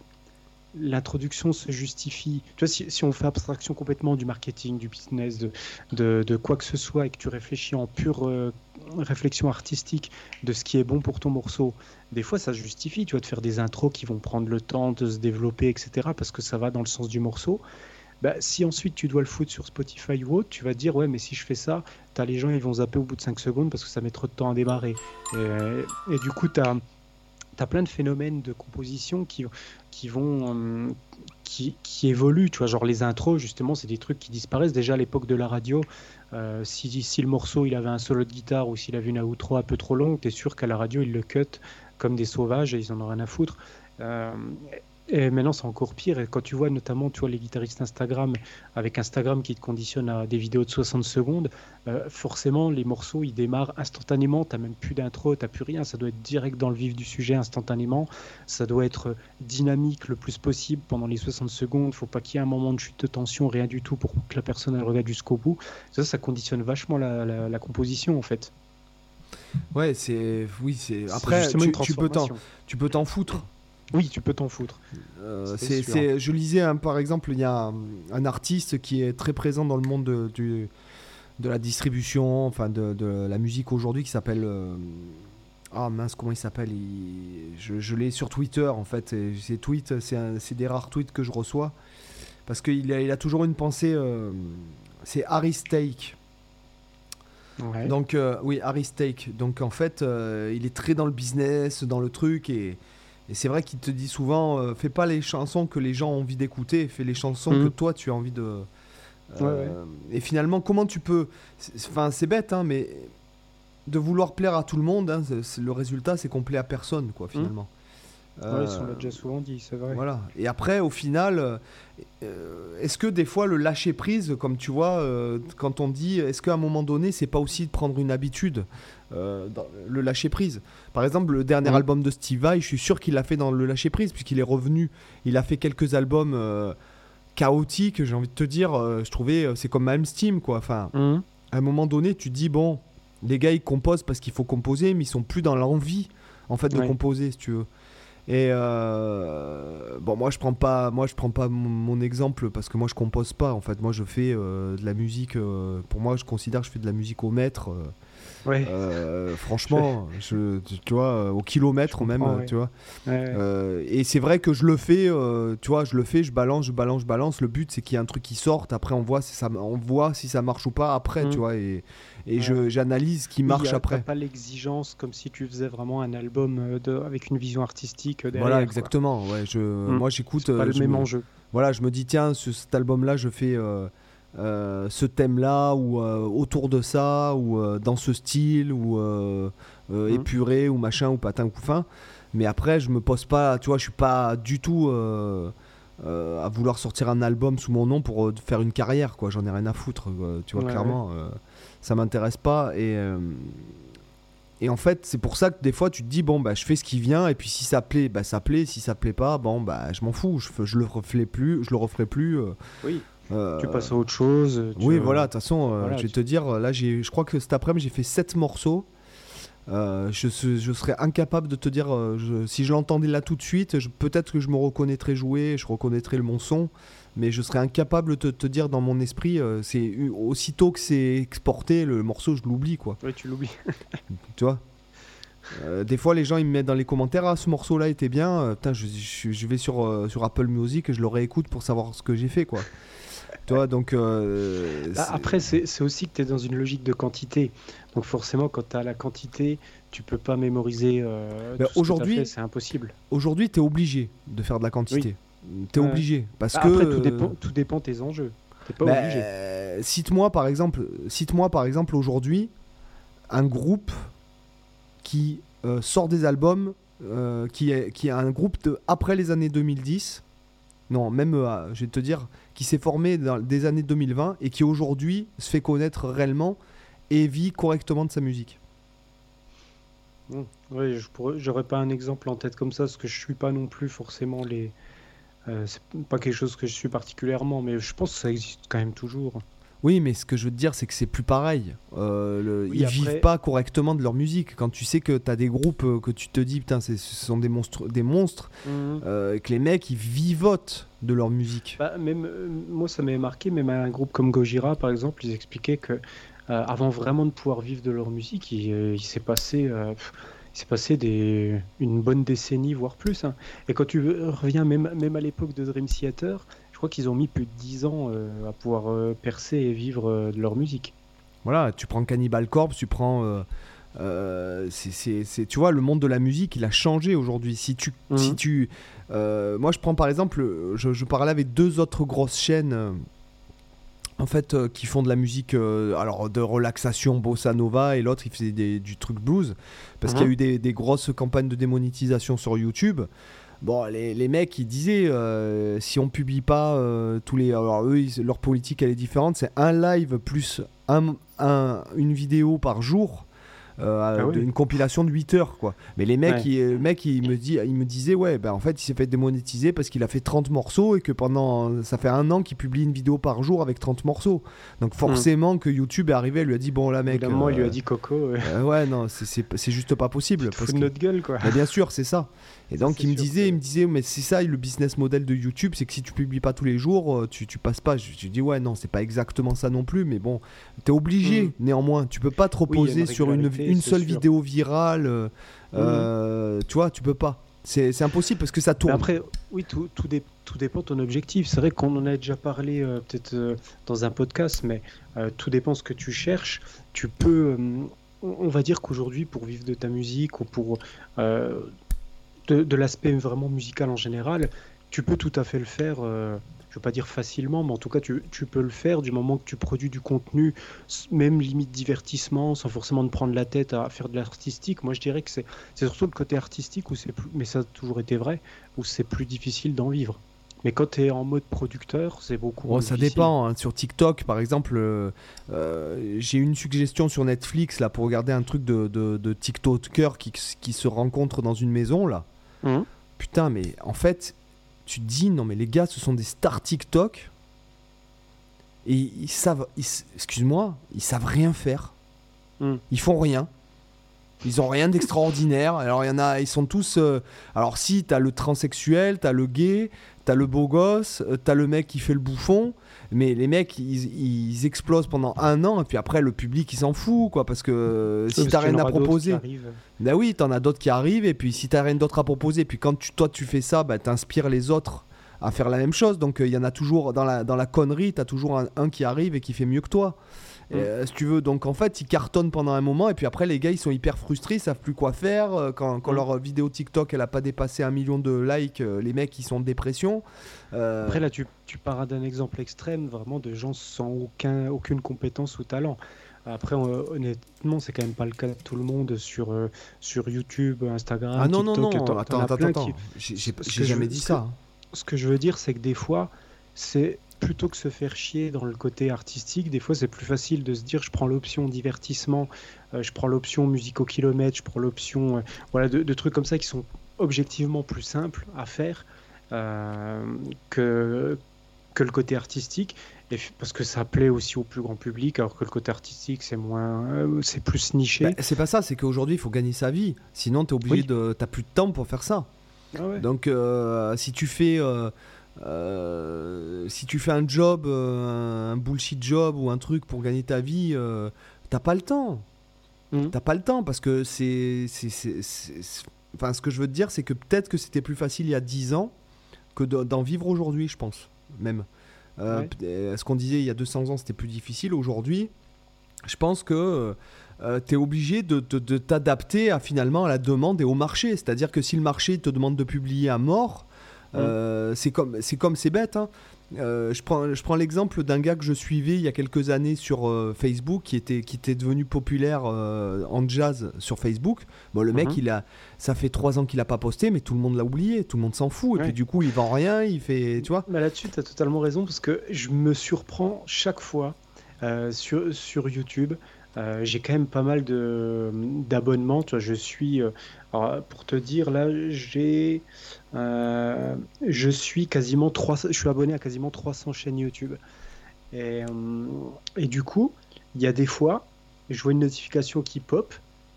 l'introduction se justifie. Tu vois, si, si on fait abstraction complètement du marketing, du business, de, de, de quoi que ce soit, et que tu réfléchis en pure euh, réflexion artistique de ce qui est bon pour ton morceau, des fois ça se justifie, tu vois, de faire des intros qui vont prendre le temps de se développer, etc., parce que ça va dans le sens du morceau. Bah, si ensuite tu dois le foutre sur Spotify ou autre, tu vas te dire ouais mais si je fais ça, as les gens ils vont zapper au bout de 5 secondes parce que ça met trop de temps à démarrer. Et, et du coup tu as, plein de phénomènes de composition qui, qui vont euh, qui, qui, évoluent, tu vois, genre les intros justement c'est des trucs qui disparaissent déjà à l'époque de la radio. Euh, si, si, le morceau il avait un solo de guitare ou s'il avait une outro un peu trop longue, t'es sûr qu'à la radio ils le cut comme des sauvages et ils en ont rien à foutre. Euh, et maintenant, c'est encore pire. Et quand tu vois notamment tu vois, les guitaristes Instagram, avec Instagram qui te conditionne à des vidéos de 60 secondes, euh, forcément, les morceaux, ils démarrent instantanément. Tu n'as même plus d'intro, tu n'as plus rien. Ça doit être direct dans le vif du sujet instantanément. Ça doit être dynamique le plus possible pendant les 60 secondes. faut pas qu'il y ait un moment de chute de tension, rien du tout, pour que la personne elle regarde jusqu'au bout. Ça, ça conditionne vachement la, la, la composition, en fait. Ouais, c'est. Oui, c'est. Après, tu, tu, peux t'en, tu peux t'en foutre. Oui, tu peux t'en foutre. Euh, c'est, je lisais, hein, par exemple, il y a un, un, artiste qui est très présent dans le monde de, la distribution, enfin de, de la musique aujourd'hui, qui s'appelle. Euh... Ah mince, comment il s'appelle? Il... Je, je l'ai sur Twitter en fait. Et ces tweets, c'est, des rares tweets que je reçois. Parce qu'il a, il a toujours une pensée. Euh... C'est Harry Steak. Ouais. Donc, oui, Harry Steak. Donc en fait, il est très dans le business, dans le truc. Et. Et c'est vrai qu'il te dit souvent, euh, fais pas les chansons que les gens ont envie d'écouter, fais les chansons mmh. que toi tu as envie de. Euh, ouais, ouais. Et finalement, comment tu peux. Enfin, c'est bête, hein, mais de vouloir plaire à tout le monde, hein, le résultat, c'est qu'on plaît à personne, quoi, finalement. Mmh. Euh, on l'a déjà souvent dit, c'est vrai. Voilà. Et après, au final, euh, est-ce que des fois le lâcher prise, comme tu vois, euh, quand on dit, est-ce qu'à un moment donné, c'est pas aussi de prendre une habitude, dans le lâcher prise? Par exemple, le dernier album de Steve Vai, je suis sûr qu'il l'a fait dans le lâcher prise, puisqu'il est revenu, il a fait quelques albums chaotiques, j'ai envie de te dire, je trouvais, c'est comme même Steam, quoi. Enfin, mmh. à un moment donné, tu te dis, bon, les gars, ils composent parce qu'il faut composer, mais ils sont plus dans l'envie, en fait, de Ouais. composer, si tu veux. Et euh, bon, moi je prends pas, moi je prends pas mon, exemple parce que moi je compose pas. En fait, moi je fais euh, de la musique. euh, pour moi, je considère que je fais de la musique au mètre. Euh, Ouais. euh, franchement, je, tu vois, euh, au kilomètre même, ouais. tu vois. Ouais. Euh, et c'est vrai que je le fais, euh, tu vois, je le fais, je balance, je balance, je balance. Le but c'est qu'il y ait un truc qui sorte. Après, on voit si ça, on voit si ça marche ou pas après, Mm. tu vois. Et, et j'analyse ce qui Oui, marche y a- après. pas l'exigence comme si tu faisais vraiment un album euh, de, avec une vision artistique euh, derrière. Voilà, quoi. exactement. Ouais, je, Mm. moi j'écoute. Pas euh, le je même me- enjeu. voilà, je me dis, tiens, ce, cet album-là, je fais euh, euh, ce thème-là, ou euh, autour de ça, ou euh, dans ce style, ou euh, euh, Mhm. épuré, ou machin, ou patin, ou couffin. Mais après, je me pose pas, tu vois, je suis pas du tout euh, euh, à vouloir sortir un album sous mon nom pour euh, faire une carrière, quoi. J'en ai rien à foutre, tu vois, Ouais, clairement. euh, ça m'intéresse pas. Et. euh, et en fait, c'est pour ça que des fois, tu te dis, bon, bah, je fais ce qui vient, et puis si ça plaît, bah, ça plaît. Si ça plaît pas, bon, bah, je m'en fous. Je, je le referai plus. Je le referai plus. euh, Oui. Euh, Tu passes à autre chose. tu- oui, voilà, de toute façon, euh, voilà, je vais tu- te dire, là, je crois que cet après-midi, j'ai fait 7 morceaux. Euh, je, se- je serais incapable de te dire, euh, je- si je l'entendais là tout de suite, peut-être que je me reconnaîtrais jouer, je reconnaîtrais le mon son, mais je serais incapable de te, dire dans mon esprit, euh, c'est aussitôt que c'est exporté, le morceau, je l'oublie, quoi. Ouais, tu l'oublies. Tu vois? Des fois, les gens ils me mettent dans les commentaires Ah, ce morceau-là était bien. Putain, je, vais sur, sur Apple Music et je le réécoute pour savoir ce que j'ai fait, quoi. Tu donc. euh, Bah, après, c'est aussi que tu es dans une logique de quantité. Donc forcément, quand tu as la quantité, tu peux pas mémoriser. Euh, Bah, aujourd'hui- c'est impossible. aujourd'hui, tu es obligé de faire de la quantité. Tu es Ouais. obligé. Parce Bah, que. Après, tout euh, dépend, tout dépend tes enjeux. T'es pas bah, obligé. euh, Cite-moi par exemple, cite-moi par exemple aujourd'hui un groupe qui euh, sort des albums, euh, qui est qui est un groupe de après les années 2010. Non, même euh, je vais te dire qui s'est formé dans des années 2020 et qui aujourd'hui se fait connaître réellement et vit correctement de sa musique. Oui, je j'aurais pas un exemple en tête comme ça, parce que je suis pas non plus forcément les. Euh, c'est pas quelque chose que je suis particulièrement, mais je pense que ça existe quand même toujours. Oui, mais ce que je veux te dire, c'est que c'est plus pareil. Euh, le- Oui, ils après- vivent pas correctement de leur musique. Quand tu sais que tu as des groupes euh, que tu te dis, putain, ce sont des monstres, des monstres euh, et que les mecs, ils vivotent de leur musique. Bah, même, euh, moi, ça m'avait marqué, même un groupe comme Gojira, par exemple, ils expliquaient que euh, avant vraiment de pouvoir vivre de leur musique, il, euh, il s'est passé, euh, s'est passé des, une bonne décennie, voire plus. hein. Et quand tu reviens même, même à l'époque de Dream Theater, crois qu'ils ont mis plus de 10 ans euh, à pouvoir euh, percer et vivre euh, de leur musique. Voilà, tu prends Cannibal Corpse, tu prends. euh, c'est- tu vois, le monde de la musique, il a changé aujourd'hui. Si tu, Mhm. si tu, euh, moi, je prends par exemple, je, je parlais avec deux autres grosses chaînes, euh, en fait, qui font de la musique, alors de relaxation, bossa nova, et l'autre, il faisait des- du truc blues, parce qu'il y a Mhm. eu des, des grosses campagnes de démonétisation sur YouTube. Bon, les, les mecs, ils disaient, euh, si on publie pas euh, tous les... Alors eux, ils- leur politique, elle est différente. C'est un live plus un, un- une vidéo par jour. euh, Ah oui. une compilation de 8 heures quoi mais les mecs Ouais. ils, le mec il me dit il me disait ouais ben en fait il s'est fait démonétiser parce qu'il a fait 30 morceaux et que pendant ça fait un an qu'il publie une vidéo par jour avec 30 morceaux donc forcément que YouTube est arrivé lui a dit bon là mec Évidemment, il lui euh, a dit Coco, euh, euh, ouais non c'est- juste pas possible tu parce de notre gueule, quoi. mais bien sûr, c'est ça. Et donc il me disait, que- il me disait, mais c'est ça le business model de YouTube, c'est que si tu publies pas tous les jours, euh, tu, tu passes pas. Je, je dis ouais, non, c'est pas exactement ça non plus, mais bon, t'es obligé Mm. néanmoins. Tu peux pas te Oui, reposer une sur une, seule sûr. vidéo virale. euh, euh, tu vois, tu peux pas. C'est impossible parce que ça Mais tourne. après, oui, tout, tout, dé- tout dépend de ton objectif. C'est vrai qu'on en a déjà parlé euh, peut-être euh, dans un podcast, mais tout dépend ce que tu cherches. Tu peux, on on va dire qu'aujourd'hui, pour vivre de ta musique ou pour de, de l'aspect vraiment musical en général, tu peux tout à fait le faire. euh, je veux pas dire facilement, mais en tout cas, tu, tu peux le faire du moment que tu produis du contenu, même limite divertissement, sans forcément te prendre la tête à faire de l'artistique. Moi, je dirais que c'est surtout le côté artistique où c'est plus, mais ça a toujours été vrai, où c'est plus difficile d'en vivre. Mais quand tu es en mode producteur, c'est beaucoup ça difficile. dépend. hein. Sur TikTok, par exemple, euh, euh, j'ai une suggestion sur Netflix là pour regarder un truc de, de, de TikToker qui, qui se rencontrent dans une maison là. Mhm. Putain, mais en fait, tu te dis, non, mais les gars, ce sont des stars TikTok. Et ils savent, excuse-moi, ils savent rien faire. Mm. Ils font rien. Ils ont rien d'extraordinaire. Alors, il y en a, ils sont tous. euh, alors, si, t'as le transsexuel, t'as le gay, t'as le beau gosse, euh, t'as le mec qui fait le bouffon. Mais les mecs, ils, ils explosent pendant un an. Et puis après, le public, il s'en fout, quoi. Parce que Oui, si t'as rien à proposer. Bah oui, t'en as d'autres qui arrivent, et puis si t'as rien d'autre à proposer, puis quand tu, toi tu fais ça, bah, t'inspires les autres à faire la même chose. Donc il y en a toujours, dans la, dans la connerie, t'as toujours un, un qui arrive et qui fait mieux que toi. Et, Mm. euh, si tu veux, donc en fait, ils cartonnent pendant un moment, et puis après, les gars, ils sont hyper frustrés, ils savent plus quoi faire. Euh, Quand, quand Mm. leur vidéo TikTok, elle a pas dépassé un million de likes, euh, les mecs, ils sont en dépression. Euh, Après, là, tu, tu pars d'un exemple extrême, vraiment de gens sans aucun, aucune compétence ou talent. Après, euh, honnêtement, c'est quand même pas le cas de tout le monde sur, euh, sur YouTube, Instagram, ah non, non, TikTok. non, t'en attends, as attends, attends. qui- J'ai jamais dit ça. que- hein. Ce que je veux dire, c'est que des fois, c'est plutôt que se faire chier dans le côté artistique, des fois c'est plus facile de se dire je prends l'option divertissement, euh, je prends l'option musique au kilomètre, je prends l'option euh, voilà de, de trucs comme ça qui sont objectivement plus simples à faire euh, que que le côté artistique et parce que ça plaît aussi au plus grand public alors que le côté artistique c'est moins c'est plus niché. Bah, c'est pas ça, c'est qu'aujourd'hui, il faut gagner sa vie. Sinon, t'es obligé Oui. de. T'as plus de temps pour faire ça. Ah ouais. Donc, euh, si tu fais. euh, euh, si tu fais un job, un bullshit job ou un truc pour gagner ta vie, t'as pas le temps. Mhm. T'as pas le temps parce que c'est. Enfin, ce que je veux te dire, c'est que peut-être que c'était plus facile il y a 10 ans que de- d'en vivre aujourd'hui, je pense. Même. Ouais. Ce qu'on disait il y a 200 ans, c'était plus difficile. Aujourd'hui, je pense que tu es obligé de, de- de t'adapter à, finalement à la demande et au marché. C'est-à-dire que si le marché te demande de publier à mort, euh, c'est comme c'est comme c'est bête. hein. Euh, je prends, je prends l'exemple d'un gars que je suivais il y a quelques années sur euh, Facebook qui était, qui était devenu populaire euh, en jazz sur Facebook. Bon, le mec, Mhm. il a, ça fait trois ans qu'il a pas posté, mais tout le monde l'a oublié, tout le monde s'en fout. Et Ouais. puis du coup, il vend rien, il fait, tu vois. Bah Là-dessus, tu as totalement raison parce que je me surprends chaque fois euh, sur, sur YouTube euh, j'ai quand même pas mal de d'abonnements. Tu vois, je suis, euh, pour te dire, là, j'ai, euh, je suis quasiment 300, je suis abonné à quasiment 300 chaînes YouTube. Et, et du coup, il y a des fois, je vois une notification qui pop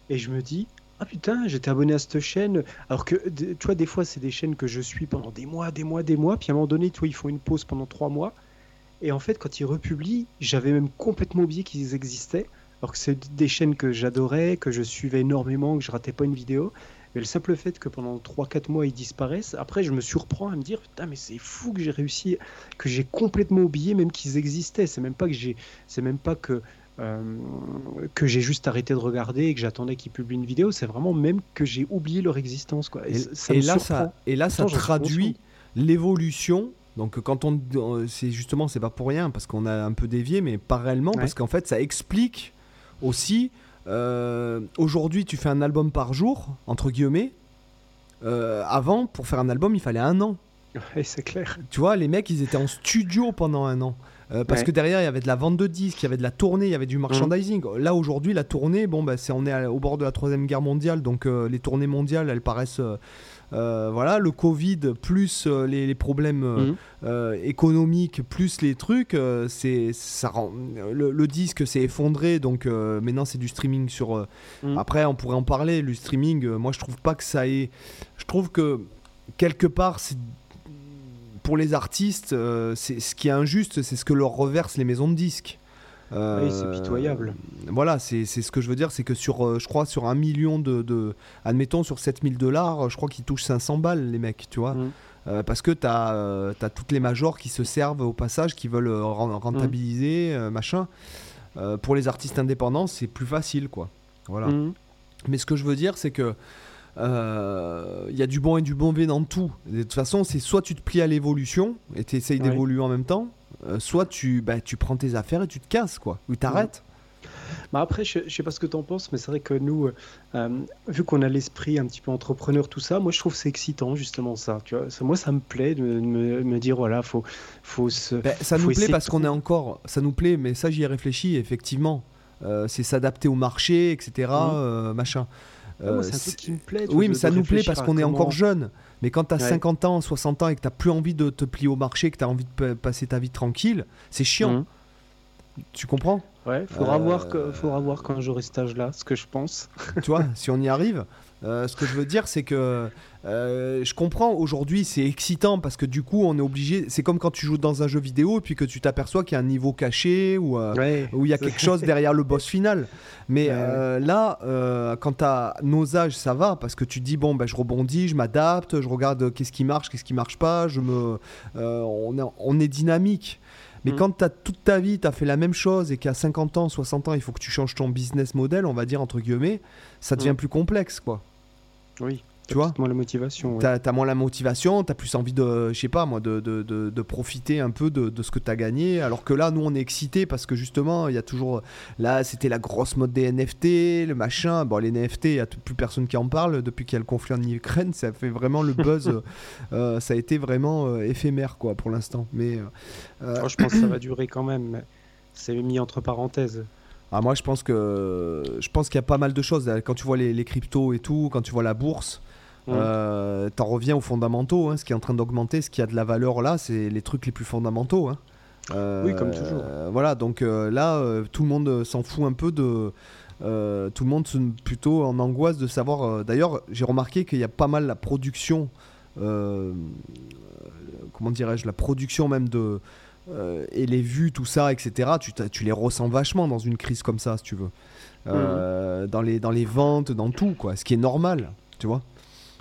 et je me dis, ah putain, j'étais abonné à cette chaîne. Alors que, tu vois, des fois, c'est des chaînes que je suis pendant des mois, des mois, des mois. Puis à un moment donné, tu vois, ils font une pause pendant trois mois. Et en fait, quand ils republient, j'avais même complètement oublié qu'ils existaient. Alors que c'est des chaînes que j'adorais, que je suivais énormément, que je ratais pas une vidéo. Mais le simple fait que pendant 3-4 mois ils disparaissent, après je me surprends à me dire putain mais c'est fou que j'ai réussi, que j'ai complètement oublié même qu'ils existaient. C'est même pas que j'ai, c'est même pas que euh, que j'ai juste arrêté de regarder et que j'attendais qu'ils publient une vidéo. C'est vraiment même que j'ai oublié leur existence quoi. Et, ça là, surprend. ça, et là, ça traduit l'évolution. Donc, quand on. euh, C'est justement, c'est pas pour rien, parce qu'on a un peu dévié, mais pas réellement, parce Ouais. qu'en fait, ça explique aussi. euh, Aujourd'hui, tu fais un album par jour, entre guillemets. Euh, avant, pour faire un album, il fallait un an. Ouais, c'est clair. Tu vois, les mecs, ils étaient en studio pendant un an. Euh, parce Ouais. que derrière, il y avait de la vente de disques, il y avait de la tournée, il y avait du merchandising. Là, aujourd'hui, la tournée, bon, bah, c'est, on est à- au bord de la Troisième Guerre mondiale, donc euh, les tournées mondiales, elles paraissent. Euh, voilà, le Covid, plus euh, les, les problèmes euh, Mhm. économiques, plus les trucs, c'est, ça rend, le, le disque s'est effondré, donc maintenant c'est du streaming sur. Mhm. Après, on pourrait en parler, le streaming, moi je trouve pas que ça ait. Je trouve que quelque part, c'est pour les artistes, euh, c'est ce qui est injuste, c'est ce que leur reversent les maisons de disques. Euh, Oui, c'est pitoyable. Voilà, c'est ce que je veux dire, c'est que sur, euh, je crois, sur un million de, de- admettons, sur 7000 dollars, je crois qu'ils touchent 500 balles, les mecs, tu vois. Mhm. Euh, parce que tu as, toutes les majors qui se servent au passage, qui veulent euh, ren- rentabiliser, euh, machin. Euh, pour les artistes indépendants, c'est plus facile, quoi. Voilà. Mhm. Mais ce que je veux dire, c'est que euh, il y a du bon et du mauvais dans tout. De toute façon, c'est soit tu te plies à l'évolution et tu essayes Ouais. d'évoluer en même temps, euh, soit tu, bah, tu prends tes affaires et tu te casses, quoi. Ou t'arrêtes. Bah après, je, je sais pas ce que tu en penses, mais c'est vrai que nous, euh, euh, vu qu'on a l'esprit un petit peu entrepreneur, tout ça, moi je trouve que c'est excitant justement ça. Tu vois, Ça- moi ça me plaît de me, dire voilà, faut, faut se. Ben, ça Faut nous plaît de parce qu'on est encore. Ça nous plaît, mais ça, j'y ai réfléchi, effectivement. Euh, c'est s'adapter au marché, etc. euh, machin. Ah, moi, c'est un c'est- truc qui me plaît. vois, Oui, de- mais ça de nous plaît parce qu'on est encore jeune. Mais quand tu as Ouais. 50 ans, 60 ans et que tu plus envie de te plier au marché, que tu as envie de pa- passer ta vie tranquille, c'est chiant. Mhm. Tu comprends? Ouais, faudra, Euh, voir que, faudra voir quand j'aurai cet âge-là, ce que je pense. Tu vois, si on y arrive. Euh, ce que je veux dire, c'est que euh, je comprends aujourd'hui, c'est excitant parce que du coup, on est obligé. C'est comme quand tu joues dans un jeu vidéo et puis que tu t'aperçois qu'il y a un niveau caché ou. euh, Ouais. où il y a quelque chose derrière le boss final. Mais Ouais, euh, là, quand tu as nos âges, ça va parce que tu te dis bon, ben, je rebondis, je m'adapte, je regarde qu'est-ce qui marche, qu'est-ce qui marche pas, je me, on, est, on est dynamique. Mais Mhm. quand tu as toute ta vie, tu as fait la même chose et qu'à 50 ans, 60 ans, il faut que tu changes ton business model, on va dire entre guillemets, ça devient Mhm. plus complexe, quoi. Oui. Tu vois Moi, la motivation. ouais. T'as as moins la motivation, t'as plus envie de, je sais pas moi, de, de, de- de profiter un peu de, de ce que t'as gagné. Alors que là, nous, on est excités parce que justement, il y a toujours. Là, c'était la grosse mode des NFT, le machin. Bon, les NFT, il y a plus personne qui en parle depuis qu'il y a le conflit en Ukraine. Ça fait vraiment le buzz. euh, ça a été vraiment euh, éphémère, quoi, pour l'instant. Mais. euh, euh, Oh, je pense que ça va durer quand même. mais C'est mis entre parenthèses. Ah, moi, je pense que je pense qu'il y a pas mal de choses. Quand tu vois les, les cryptos et tout, quand tu vois la bourse, euh, t'en reviens aux fondamentaux. hein. Ce qui est en train d'augmenter, ce qui a de la valeur là, c'est les trucs les plus fondamentaux. hein. Euh, Oui, comme toujours. euh, voilà, donc euh, là, euh, tout le monde euh, s'en fout un peu de. euh, tout le monde se- plutôt en angoisse de savoir. euh, D'ailleurs, j'ai remarqué qu'il y a pas mal la production. euh, comment dirais-je La production même de. Euh, et les vues, tout ça, etc. Tu, tu les ressens vachement dans une crise comme ça, si tu veux. Euh, dans, les, dans les ventes, dans tout, quoi. Ce qui est normal, tu vois.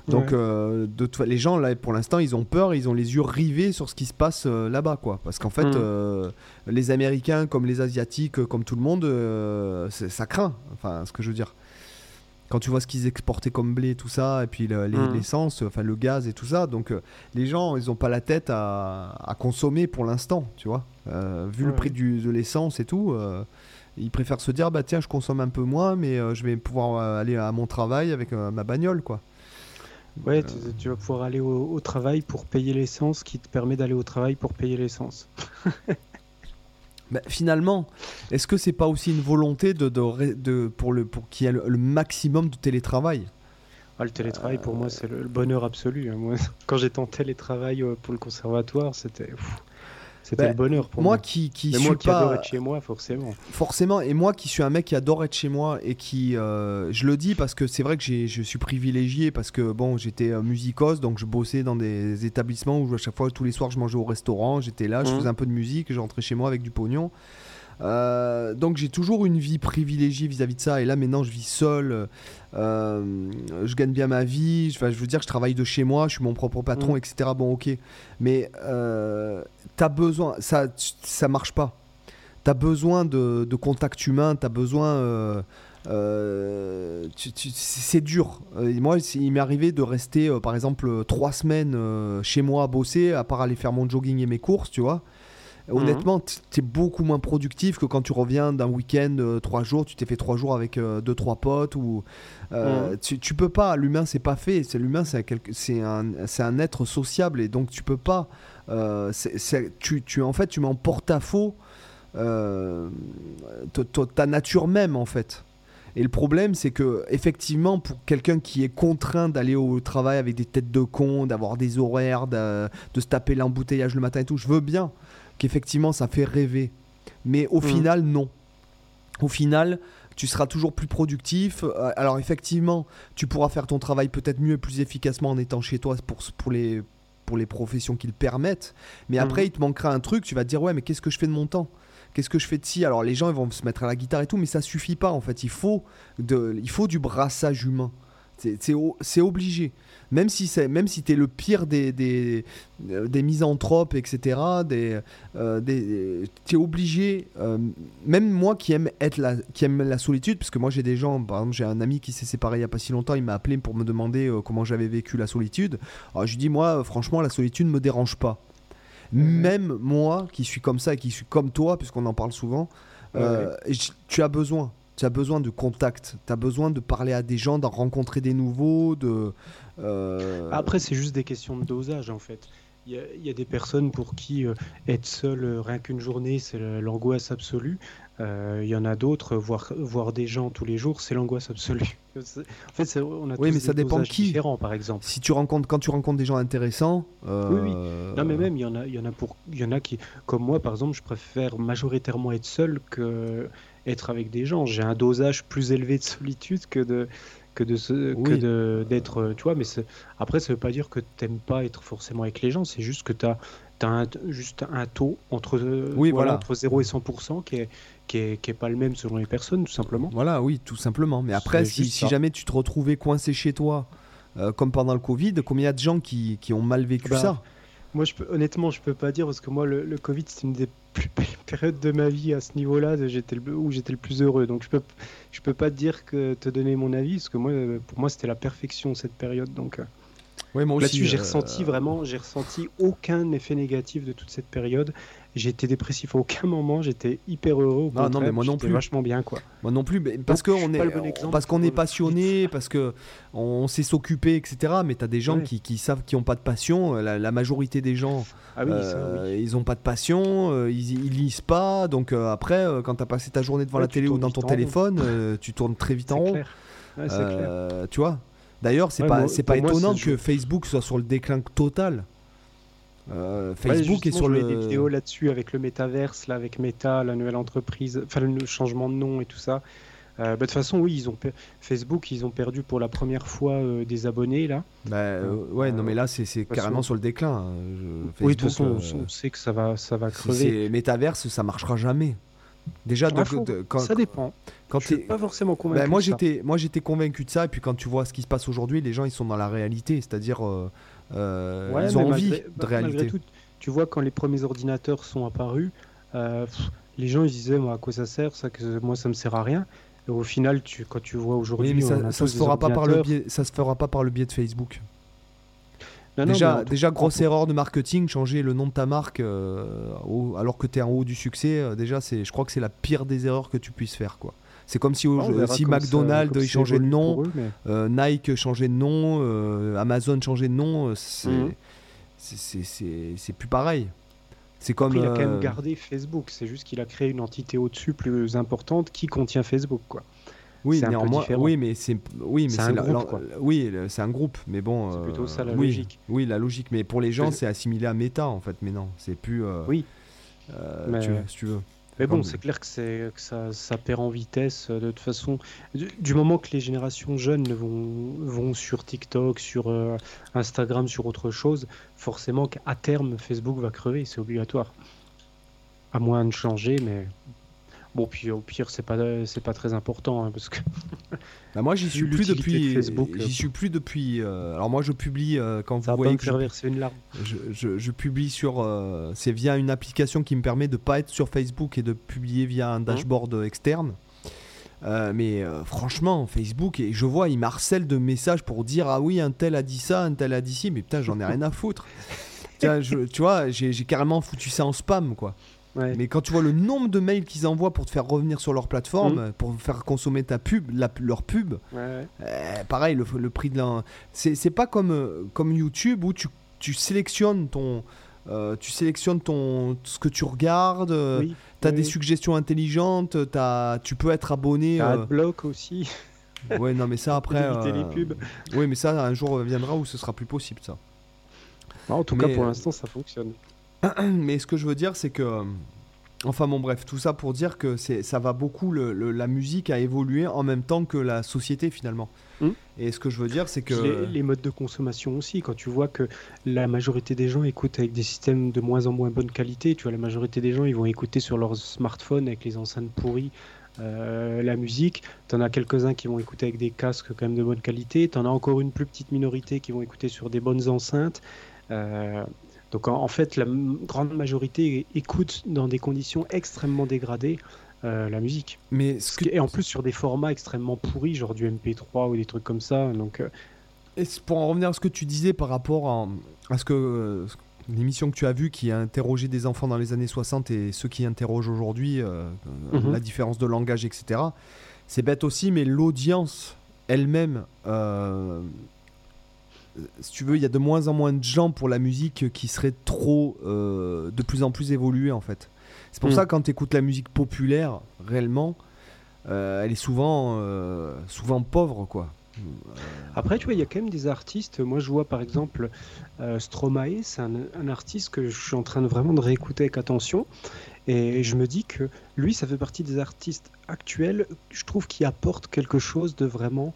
Donc, Ouais. euh, de les gens, là, pour l'instant, ils ont peur, ils ont les yeux rivés sur ce qui se passe euh, là-bas, quoi. Parce qu'en fait, euh, les Américains, comme les Asiatiques, comme tout le monde, ça craint. Enfin, ce que je veux dire. Quand tu vois ce qu'ils exportaient comme blé, tout ça, et puis le- Mhm. l'essence, enfin le gaz et tout ça, donc euh, les gens, ils ont pas la tête à, à consommer pour l'instant, tu vois. Euh, vu le prix du- de l'essence et tout, euh, ils préfèrent se dire, bah tiens, je consomme un peu moins, mais euh, je vais pouvoir euh, aller à mon travail avec euh, ma bagnole, quoi. Ouais, tu, tu vas pouvoir aller au, au travail pour payer l'essence qui te permet d'aller au travail pour payer l'essence. Bah, finalement, est-ce que c'est pas aussi une volonté de, de, de- pour le pour qu'il y ait le, le maximum de télétravail? Ah, le télétravail, pour moi, c'est le, le bonheur absolu. Moi, quand j'étais en télétravail euh, pour le conservatoire, c'était pff, c'était Bah, le bonheur pour Moi moi. qui qui Mais suis moi qui adore pas être chez moi, forcément. forcément et moi qui suis un mec qui adore être chez moi et qui euh, je le dis parce que c'est vrai que j'ai- je suis privilégié parce que bon j'étais euh, musicos donc je bossais dans des établissements où à chaque fois tous les soirs je mangeais au restaurant j'étais là je Mhm. faisais un peu de musique je rentrais chez moi avec du pognon Euh, donc j'ai toujours une vie privilégiée vis-à-vis de ça et là maintenant je vis seul euh, je gagne bien ma vie enfin, je veux dire je travaille de chez moi je suis mon propre patron Mhm. etc bon ok mais euh, t'as besoin ça ça marche pas T'as besoin de, de contact humain, t'as besoin. euh, c'est dur. Moi, il m'est arrivé de rester, euh, par exemple, trois semaines euh, chez moi à bosser, à part aller faire mon jogging et mes courses, tu vois. Honnêtement, t- t'es beaucoup moins productif que quand tu reviens d'un week-end, euh, trois jours, tu t'es fait trois jours avec euh, deux, trois potes. Ou, euh, tu, tu peux pas, l'humain, c'est pas fait. C'est L'humain, c'est quelque- c'est un, c'est un être sociable et donc tu peux pas. c'est- c'est- tu, tu, en fait, tu mets en porte-à-faux euh, ta- ta- ta nature même en fait. Et le problème, c'est que effectivement, pour quelqu'un qui est contraint d'aller au travail avec des têtes de con, d'avoir des horaires, de, de se taper l'embouteillage le matin et tout, je veux bien qu'effectivement ça fait rêver. Mais au Mhm. final, non. Au final, tu seras toujours plus productif. Euh, Alors effectivement, tu pourras faire ton travail peut-être mieux et plus efficacement en étant chez toi pour, pour, les, pour les professions qui le permettent. Mais après, Mhm. il te manquera un truc, tu vas te dire, ouais, mais qu'est-ce que je fais de mon temps? Qu'est-ce que je fais de ci? Alors les gens ils vont se mettre à la guitare et tout, mais ça suffit pas en fait. Il faut, de, il faut du brassage humain. C'est- obligé. Même si, c'est- même si tu es le pire des, des, euh, des misanthropes, etc., des, euh, des, tu es obligé, euh, même moi qui aime, être la, qui aime la solitude, parce que moi j'ai des gens, par exemple j'ai un ami qui s'est séparé il n'y a pas si longtemps, il m'a appelé pour me demander euh, comment j'avais vécu la solitude. Alors je lui dis, moi franchement la solitude ne me dérange pas. Même moi qui suis comme ça et qui suis comme toi, puisqu'on en parle souvent, tu as besoin. Tu as besoin de contact, tu as besoin de parler à des gens, d'en rencontrer des nouveaux, de... euh, Après, c'est juste des questions de dosage en fait. Il y a, il y a des personnes pour qui euh, être seul euh, rien qu'une journée, c'est l'angoisse absolue. Il y en a d'autres, voir, voir des gens tous les jours, c'est l'angoisse absolue. En fait, on a Oui, tous mais ça des dépend de qui. différents, par exemple. si tu rencontres, quand tu rencontres des gens intéressants... Oui, oui. Non, mais même, il y en a, y en a pour, il y en a qui, comme moi, par exemple, je préfère majoritairement être seul que être avec des gens. J'ai un dosage plus élevé de solitude que de, que de, ce- que Oui. d'être, euh, tu vois. Mais après, ça veut pas dire que t'aimes pas être forcément avec les gens. C'est juste que t'as, t'as un, juste un taux entre, euh, Oui, voilà. entre 0 et 100% qui est, qui est, qui est pas le même selon les personnes, tout simplement. Voilà, oui, tout simplement. Mais après, si, jamais tu te retrouvais coincé chez toi, euh, comme pendant le Covid, combien il y a de gens qui, qui ont mal vécu Bah, ça? Moi, je peux, honnêtement, je peux pas dire parce que moi, le, le Covid, c'est une des plus belles périodes de ma vie à ce niveau-là, j'étais où j'étais le plus heureux. Donc, je peux, je peux pas te dire que te donner mon avis parce que moi, euh, pour moi, c'était la perfection cette période. Donc, euh, là-dessus, j'ai euh, ressenti vraiment, j'ai ressenti aucun effet négatif de toute cette période. J'ai été dépressif à aucun moment, j'étais hyper heureux. Non, non, mais moi non plus. vachement bien, quoi. Moi non plus, parce qu'on est, bon parce qu'on est passionné, parce que on sait s'occuper, etc. Mais t'as des gens Ouais. qui, qui savent qui ont pas de passion. La, la majorité des gens, Ah oui, ça, euh, oui. ils ont pas de passion, euh, ils, ils lisent pas. Donc euh, après, quand t'as passé ta journée devant Ouais, la télé ou dans ton téléphone, tu tournes très vite en rond. clair. Ouais, clair. Tu vois. D'ailleurs, c'est pas, c'est pas étonnant que Facebook soit sur le déclin total. Euh, Ouais, Facebook est sur le. des vidéos là-dessus avec le métaverse, là, avec Meta, la nouvelle entreprise, enfin le changement de nom et tout ça. Euh, bah, de toute façon, oui, ils ont per- Facebook, ils ont perdu pour la première fois euh, des abonnés là. Bah, ouais, non, mais là, c'est façon- carrément sur le déclin. hein. Oui, de toute façon, on sait que ça va, ça va si crever. c'est métaverse, ça marchera jamais. Déjà, Ah, de- quand, ça dépend. quand je suis pas forcément convaincu. Bah, moi de ça. j'étais moi j'étais convaincu de ça et puis quand tu vois ce qui se passe aujourd'hui les gens ils sont dans la réalité c'est-à-dire euh, Ouais, ils ont envie malgré- de bah, réalité. tout, tu vois, quand les premiers ordinateurs sont apparus, euh, pff, les gens ils disaient moi, à quoi ça sert? Ça, que moi ça me sert à rien. Et au final, tu, quand tu vois aujourd'hui, oui ça, ça se fera pas par le biais ça se fera pas par le biais de Facebook. Non, non, déjà déjà grosse erreur de marketing changer le nom de ta marque euh, au- alors que tu es en haut du succès euh, déjà c'est je crois que c'est la pire des erreurs que tu puisses faire quoi c'est comme si, verra si comme McDonald's ça changeait de nom pour eux, mais- euh, Nike changeait de nom euh, Amazon changeait de nom euh, c'est c'est plus pareil C'est comme. Après, il a quand même gardé Facebook. C'est juste qu'il a créé une entité au-dessus plus importante qui contient Facebook, quoi. Oui, néanmoins, oui, mais c'est, oui, mais C'est un groupe, la- quoi. Oui, c'est un groupe, mais bon. C'est plutôt ça, la oui, logique. Oui, la logique, mais pour les gens, c'est assimilé à Meta en fait, mais non, c'est plus. Oui. Mais- tu, si tu veux. Mais bon, c'est clair que, c'est, que ça, ça perd en vitesse euh, de toute façon. Du, du moment que les générations jeunes vont, vont sur TikTok, sur euh, Instagram, sur autre chose, forcément qu'à terme, Facebook va crever, c'est obligatoire. À moins de changer, mais. Bon, puis au pire, c'est pas, c'est pas très important, hein, parce que Bah, moi, j'y Vu suis plus de depuis. Euh, J'y suis plus depuis. euh, alors moi, je publie euh, quand ça vous voyez que je, une larme. je, je- je publie sur. euh, c'est via une application qui me permet de pas être sur Facebook et de publier via Hein un dashboard externe. Euh, mais euh, franchement, Facebook, et je vois, il m'harcèle de messages pour dire Ah oui, un tel a dit ça, un tel a dit ci, mais putain, j'en ai rien à foutre. Tiens, je- tu vois, j'ai carrément foutu ça en spam, quoi. Ouais. Mais quand tu vois le nombre de mails qu'ils envoient pour te faire revenir sur leur plateforme, euh, pour faire consommer ta pub, la- leur pub, Ouais, euh, pareil, le, le prix de l'un. C'est pas comme, euh, comme YouTube où tu, tu sélectionnes ton. euh, tu sélectionnes ton, ce que tu regardes, oui. tu as oui, des suggestions intelligentes, as, tu peux être abonné. T'as euh, Adblock aussi, ouais, non, mais ça après. les pubs. Oui, mais ça, un jour viendra où ce sera plus possible, ça. En tout cas, pour l'instant, ça fonctionne. mais ce que je veux dire, c'est que. euh, Enfin bon bref, tout ça pour dire que ça va beaucoup, le- le- la musique a évolué en même temps que la société finalement. Mm. Et ce que je veux dire, c'est que... Les modes de consommation aussi, quand tu vois que la majorité des gens écoutent avec des systèmes de moins en moins bonne qualité, tu vois, la majorité des gens, ils vont écouter sur leur smartphone avec les enceintes pourries euh, la musique. T'en as quelques-uns qui vont écouter avec des casques quand même de bonne qualité. T'en as encore une plus petite minorité qui vont écouter sur des bonnes enceintes. Euh, donc en, en fait, la grande majorité écoute dans des conditions extrêmement dégradées euh, la musique. Mais ce que- Et en plus sur des formats extrêmement pourris, genre du MP3 ou des trucs comme ça. Donc euh, Et pour en revenir à ce que tu disais par rapport à, à ce que euh, l'émission que tu as vue qui a interrogé des enfants dans les années 60 et ceux qui interrogent aujourd'hui euh, euh, Mhm. la différence de langage, etc. C'est bête aussi, mais l'audience elle-même, euh, si tu veux, il y a de moins en moins de gens pour la musique qui serait trop, euh, de plus en plus évoluée en fait. C'est pour Mhm. ça quand tu écoutes la musique populaire, réellement, euh, elle est souvent, euh, souvent pauvre quoi. Après, tu vois, il y a quand même des artistes. Moi, je vois par exemple Stromae, c'est un, un artiste que je suis en train de vraiment de réécouter avec attention. Et je me dis que lui, ça fait partie des artistes actuels, je trouve, qui apportent quelque chose de vraiment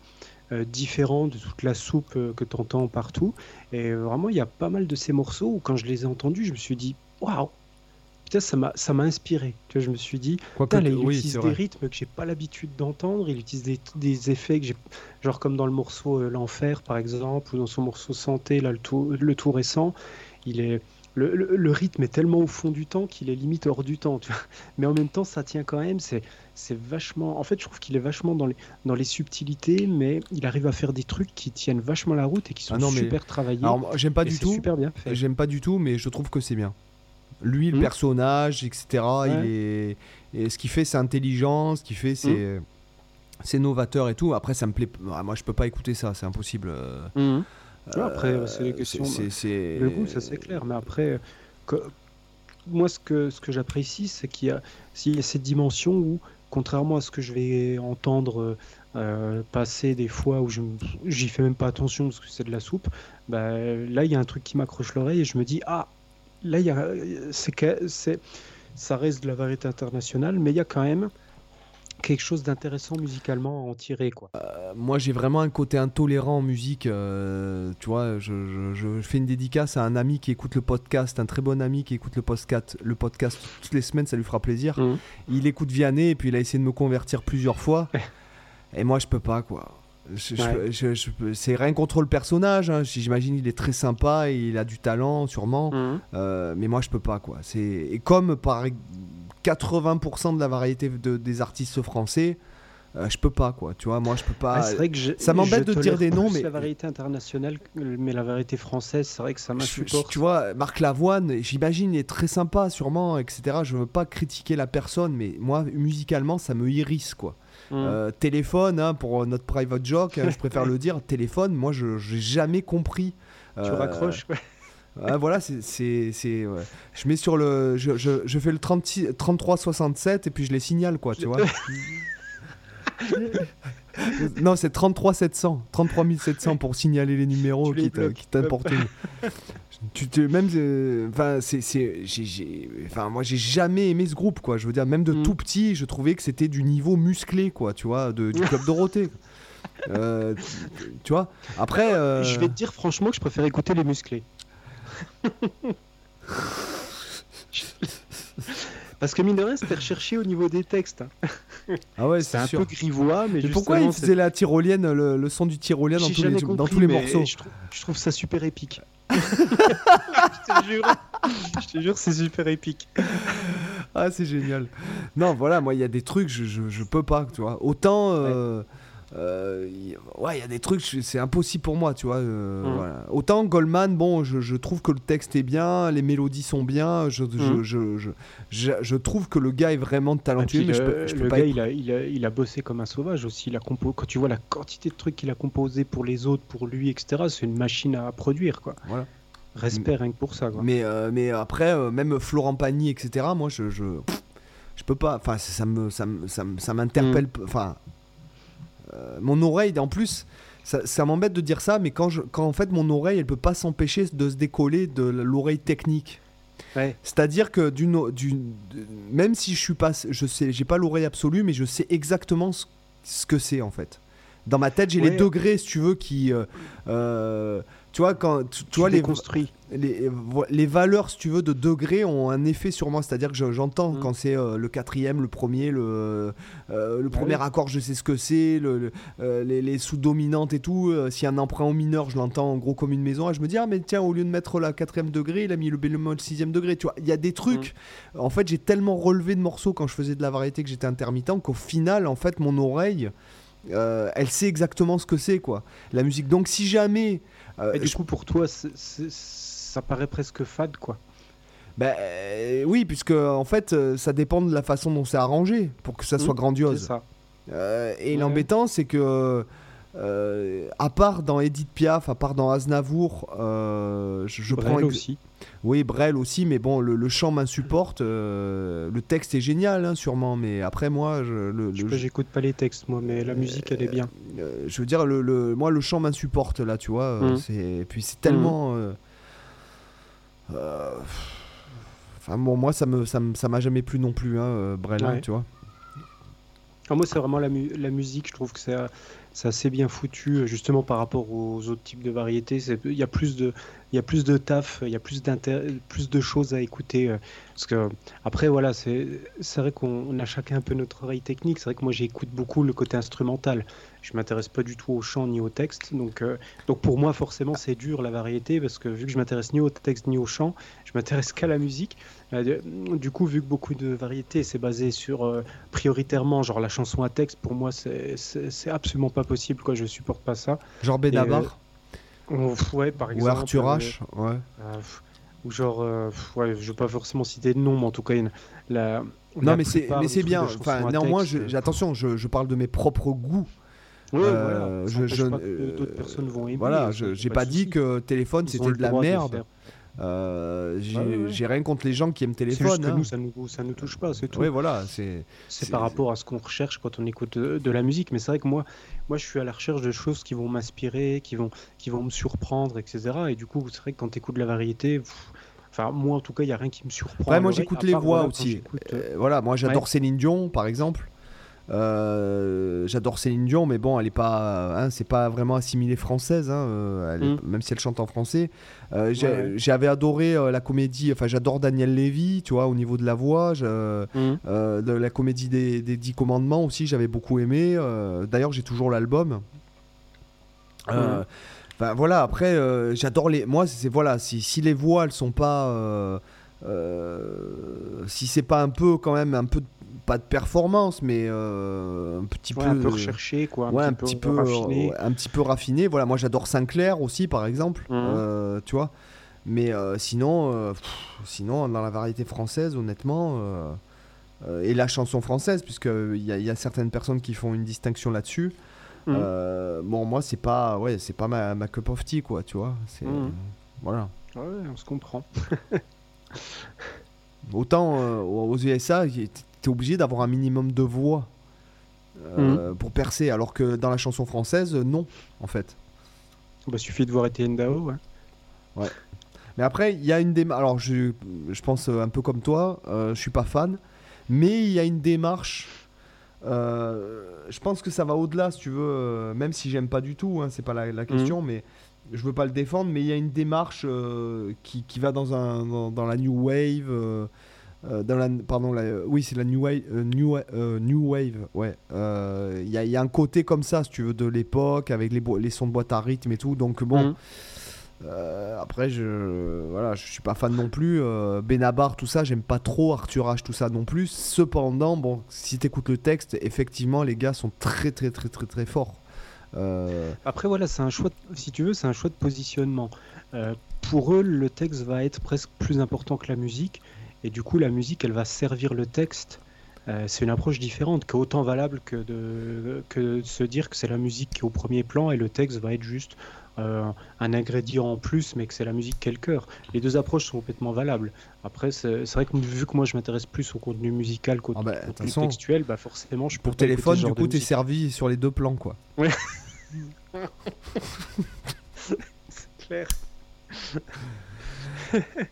différent de toute la soupe euh, que tu entends partout. Et euh, vraiment, il y a pas mal de ces morceaux où, quand je les ai entendus, je me suis dit, waouh! Putain, ça m'a, ça m'a inspiré. Tu vois, je me suis dit, Putain, là, il oui, utilise des rythmes que j'ai pas l'habitude d'entendre, il utilise des, des effets que j'ai, genre comme dans le morceau euh, L'Enfer par exemple, ou dans son morceau Santé, là, le tout, le tout récent, il est, le, le- le rythme est tellement au fond du temps qu'il est limite hors du temps, tu vois. Mais en même temps, ça tient quand même, c'est, c'est vachement, en fait, je trouve qu'il est vachement dans les, dans les subtilités, mais il arrive à faire des trucs qui tiennent vachement la route et qui sont Ah non, mais- super travaillés. Alors, j'aime pas du tout. super bien fait. J'aime pas du tout, mais je trouve que c'est bien. Lui, le Hmm. personnage, etc. Il est... Et ce qu'il fait, c'est intelligent. Ce qu'il fait, c'est. C'est novateur et tout. Après, ça me plaît. Ah, Moi, je peux pas écouter ça, c'est impossible. Euh, Mhm. Ouais, après, euh, c'est des questions. c'est- Le goût, ça c'est clair, mais après, que- moi ce que, ce que j'apprécie, c'est qu'il y, a- y a cette dimension où, contrairement à ce que je vais entendre euh, passer des fois où j'y fais même pas attention parce que c'est de la soupe, bah, là il y a un truc qui m'accroche l'oreille et je me dis, ah, là il que- c'est, ça reste de la variété internationale, mais il y a quand même quelque chose d'intéressant musicalement à en tirer, quoi. Euh, moi, j'ai vraiment un côté intolérant en musique. euh, tu vois, je, je- je fais une dédicace à un ami qui écoute le podcast, un très bon ami qui écoute le podcast, le podcast toutes les semaines, ça lui fera plaisir. Mhm. Il écoute Vianney et puis il a essayé de me convertir plusieurs fois. et moi, je peux pas, quoi. Ouais. c'est rien contre le personnage. hein. J'imagine il est très sympa, et il a du talent, sûrement. Mhm. Euh, mais moi, je peux pas, quoi. C'est et comme par 80% de la variété de- des artistes français, euh, je peux pas, quoi. Tu vois, moi, je peux pas. Ah, c'est vrai que je- ça m'embête de dire des noms, mais- la variété internationale, mais la variété française, c'est vrai que ça m'insupporte. tu vois, Marc Lavoine, j'imagine, il est très sympa, sûrement, etc. Je veux pas critiquer la personne, mais moi, musicalement, ça me hérisse, quoi. Mm. Euh, téléphone, hein, pour notre private joke, hein, je préfère le dire. Téléphone, moi, je j'ai jamais compris. tu Euh, raccroches, quoi. Ah, voilà, c'est. c'est- ouais. Je mets sur le. Je, je- je fais le 36 3367 et puis je les signale, quoi, tu vois. non, c'est 33 700. 33 700 pour signaler les numéros Tu qui t'importunent. tu te même euh, enfin c'est c'est j'ai- enfin moi j'ai jamais aimé ce groupe quoi je veux dire même de Mm. tout petit je trouvais que c'était du niveau musclé quoi tu vois de, du club Dorothée Euh, tu- tu vois après euh, Je vais te dire franchement que je préfère écouter les musclés. Parce que mine de rien, c'était recherché au niveau des textes. hein. ah ouais C'est un sûr peu grivois, mais, mais pourquoi il faisait la tyrolienne le, le son du tyrolien dans tous les dans tous morceaux? Je trouve, je trouve ça super épique. je te jure, je te jure, c'est super épique. Ah, c'est génial. Non, voilà, moi, il y a des trucs, je, je, je peux pas, tu vois. Autant. euh, euh, ouais, il y a des trucs, c'est impossible pour moi, tu vois. euh, voilà. Autant Goldman, bon, je, je trouve que le texte est bien, les mélodies sont bien, je, je, Mhm. je, je, trouve que le gars est vraiment talentueux, puis mais je le, peux, je peux le pas gars, il a, il, a, il a bossé comme un sauvage aussi. Il a compo... Quand tu vois la quantité de trucs qu'il a composé pour les autres, pour lui, etc., c'est une machine à produire, quoi. Voilà. Respect rien que pour ça, quoi. Mais, euh, mais après, euh, même Florent Pagny, etc., moi, je, je, je peux pas. Enfin, ça ça me, ça me- ça me- ça m'interpelle. p- Enfin, euh, mon oreille, en plus, ça, ça m'embête de dire ça, mais quand, je, quand en fait mon oreille, elle peut pas s'empêcher de se décoller de l'oreille technique. Ouais. C'est-à-dire que d'une, d'une, même si je suis pas, je sais, j'ai pas l'oreille absolue, mais je sais exactement ce, ce que c'est en fait. Dans ma tête, j'ai les degrés, si tu veux, qui, euh, euh, tu vois, quand, tu, tu vois les, déconstruis. Les, vo- les valeurs, si tu veux, de degrés ont un effet sur moi. C'est-à-dire que je- j'entends Mm. quand c'est euh, le quatrième, le premier, le, euh, le Bah premier oui. accord, je sais ce que c'est, le, le- euh, les, les sous-dominantes et tout. Euh, a un emprunt au mineur, je l'entends en gros comme une maison. Et je me dis, ah, mais tiens, au lieu de mettre la quatrième degré, il a mis le bémol sixième degré. Tu vois, il y a des trucs. En fait, j'ai tellement relevé de morceaux quand je faisais de la variété que j'étais intermittent qu'au final, en fait, mon oreille. euh, elle sait exactement ce que c'est quoi la musique donc si jamais euh, Et du je- coup, pour toi, c'est- ça paraît presque fade, quoi. Ben euh, oui, puisque en fait, euh, ça dépend de la façon dont c'est arrangé pour que ça soit Mm, grandiose. C'est ça. Euh, et Ouais. l'embêtant, c'est que, euh, à part dans Edith Piaf, à part dans Aznavour, euh, je, je Brel prends aussi. oui Brel aussi, mais bon, le, le chant m'insupporte. euh, le texte est génial, hein, sûrement, mais après moi, je, le, Je sais le- pas, j'écoute pas les textes, moi, mais la musique, elle est bien. je veux dire, le, le- moi, le chant m'insupporte là, tu vois. c'est et puis c'est tellement. euh, euh, Enfin bon, moi ça me ça me- ça m'a jamais plu non plus, hein, euh, Ouais. tu vois. Moi, c'est vraiment la, mu- la musique, je trouve que c'est c'est assez bien foutu, euh, justement par rapport aux autres types de variétés. C'est- Il y a plus de, il y a plus de taf, il y a plus, plus de choses à écouter. Parce que, après, voilà, c'est c'est vrai qu'on on a chacun un peu notre oreille technique. C'est vrai que moi, j'écoute beaucoup le côté instrumental. Je m'intéresse pas du tout au chant ni au texte. Donc, euh, donc pour moi, forcément, c'est dur la variété parce que vu que je m'intéresse ni au texte ni au chant, je m'intéresse qu'à la musique. Euh, du- coup, vu que beaucoup de variétés, c'est basé sur euh, prioritairement, genre la chanson à texte, pour moi, c'est- absolument pas possible. Quoi, je supporte pas ça. Genre Benabar ouais, par ou. Arthur H. Ouais. ou genre, ouais, je vais pas forcément citer de nom, mais en tout cas, une- la, Non mais c'est bien. Enfin néanmoins, je- attention, je, je parle de mes propres goûts. Ouais, euh, voilà, je- je- pas que euh, d'autres personnes vont aimer. Voilà, a j'ai de pas dit que téléphone c'était de la merde. Euh, j'ai Ouais, ouais. j'ai rien contre les gens qui aiment juste téléphone. que hein. nous, ça nous, ça nous touche pas, c'est tout. Ouais, voilà, c'est. Par rapport à ce qu'on recherche quand on écoute de, de la musique. Mais c'est vrai que moi, moi, je suis à la recherche de choses qui vont m'inspirer, qui vont, qui vont me surprendre, etc. Et du coup, c'est vrai que quand tu écoutes de la variété, pff, enfin, moi, en tout cas, il n'y a rien qui me surprend. Moi j'écoute les voix voilà, aussi. euh, Euh, voilà, moi j'adore. Céline Dion par exemple. Euh, j'adore Céline Dion, mais bon, elle est pas, hein, c'est pas vraiment assimilée française, hein, euh, elle est- Mm. même si elle chante en français. Euh, j'ai- Ouais, ouais. J'avais adoré euh, la comédie, enfin j'adore Daniel Lévy, tu vois, au niveau de la voix. je- euh, de la comédie des, des Dix Commandements aussi, j'avais beaucoup aimé. euh, D'ailleurs, j'ai toujours l'album. Mhm. Enfin voilà, après, euh, j'adore les. Moi, c'est voilà, si, si les voix elles sont pas, euh, euh, si c'est pas un peu quand même un peu pas de performance, mais euh, un petit ouais, peu, un peu recherché, quoi. Un ouais, petit, peu, euh, raffiné. ouais, un petit peu raffiné. Voilà, moi j'adore Sinclair aussi, par exemple, Mhm. euh, tu vois. Mais euh, sinon, euh, pff, sinon dans la variété française, honnêtement, euh, euh, et la chanson française, puisque il y, y a certaines personnes qui font une distinction là-dessus. Mhm. Euh, bon, moi, c'est pas, ouais, c'est pas ma, ma cup of tea, quoi, tu vois. C'est, Mhm. voilà. Ouais, on se comprend. Autant euh, aux USA, obligé d'avoir un minimum de voix euh, pour percer, alors que dans la chanson française, non, en fait. Bah, suffit de voir Etienne Dao. Ouais. Mais après, il y a une démarche. Alors, je, je pense un peu comme toi, euh, je suis pas fan, mais il y a une démarche. euh, je pense que ça va au-delà, si tu veux, euh, même si j'aime pas du tout, hein, c'est pas la, la question, mais je veux pas le défendre, mais il y a une démarche euh, qui, qui va dans, un, dans, dans la new wave. Euh, euh, dans la, pardon, la- oui, c'est la new wave. euh, new, euh, new wave, ouais. Euh, Il y, y a un côté comme ça, si tu veux, de l'époque, avec les, les sons de boîte à rythme et tout. Donc, bon. Mhm. Euh, après, je voilà, je suis pas fan non plus. Euh, Benabar, tout ça, j'aime pas trop. Arthur H, tout ça non plus. Cependant, bon, si t'écoutes le texte, effectivement, les gars sont très, très, très, très, très forts. Euh, Après, voilà, c'est un choix, de- si tu veux, c'est un choix de positionnement. Euh, pour eux, le texte va être presque plus important que la musique, et du coup, la musique, elle va servir le texte. Euh, c'est une approche différente, qui est autant valable que de, que de se dire que c'est la musique qui est au premier plan et le texte va être juste euh, un ingrédient en plus, mais que c'est la musique qui est le cœur. Les deux approches sont complètement valables. Après, c'est vrai que vu que moi je m'intéresse plus au contenu musical qu'au Ah bah, contenu façon, textuel, bah forcément, je peux pour téléphone, du coup, t'es servi sur les deux plans, quoi. C'est clair.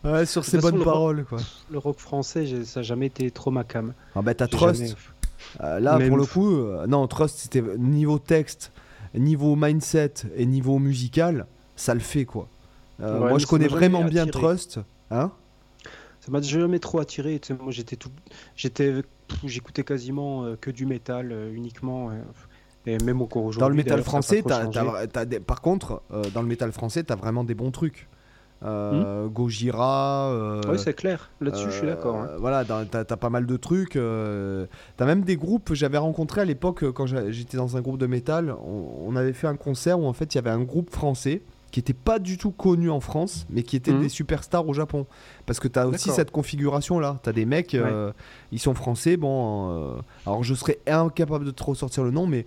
Ouais, sur ces façon, bonnes le- paroles, quoi. Le rock français, ça n'a jamais été trop ma cam. Ah bah, t'as Trust. jamais- Euh, là, Même pour le coup, euh, non, Trust, c'était niveau texte, niveau mindset et niveau musical, ça le fait, quoi. Euh, Ouais, moi, je connais vraiment bien attiré. Trust. Hein Ça m'a jamais trop attiré. tu sais, moi, j'étais tout, j'étais, j'écoutais quasiment que du métal uniquement. et même encore aujourd'hui. Dans le métal français, des- par contre, euh, dans le métal français, t'as vraiment des bons trucs. Euh, Gojira. euh, Oui, c'est clair. Là-dessus, je suis euh, d'accord. hein. Voilà, dans- t'as as pas mal de trucs. euh, t'as même des groupes. J'avais rencontré à l'époque, euh, quand j'étais dans un groupe de métal, on, on avait fait un concert où en fait il y avait un groupe français qui était pas du tout connu en France, mais qui était Mhm. des superstars au Japon. Parce que t'as aussi D'accord. cette configuration là. T'as des mecs, euh, ils sont français. Bon, euh, alors je serais incapable de trop sortir le nom, mais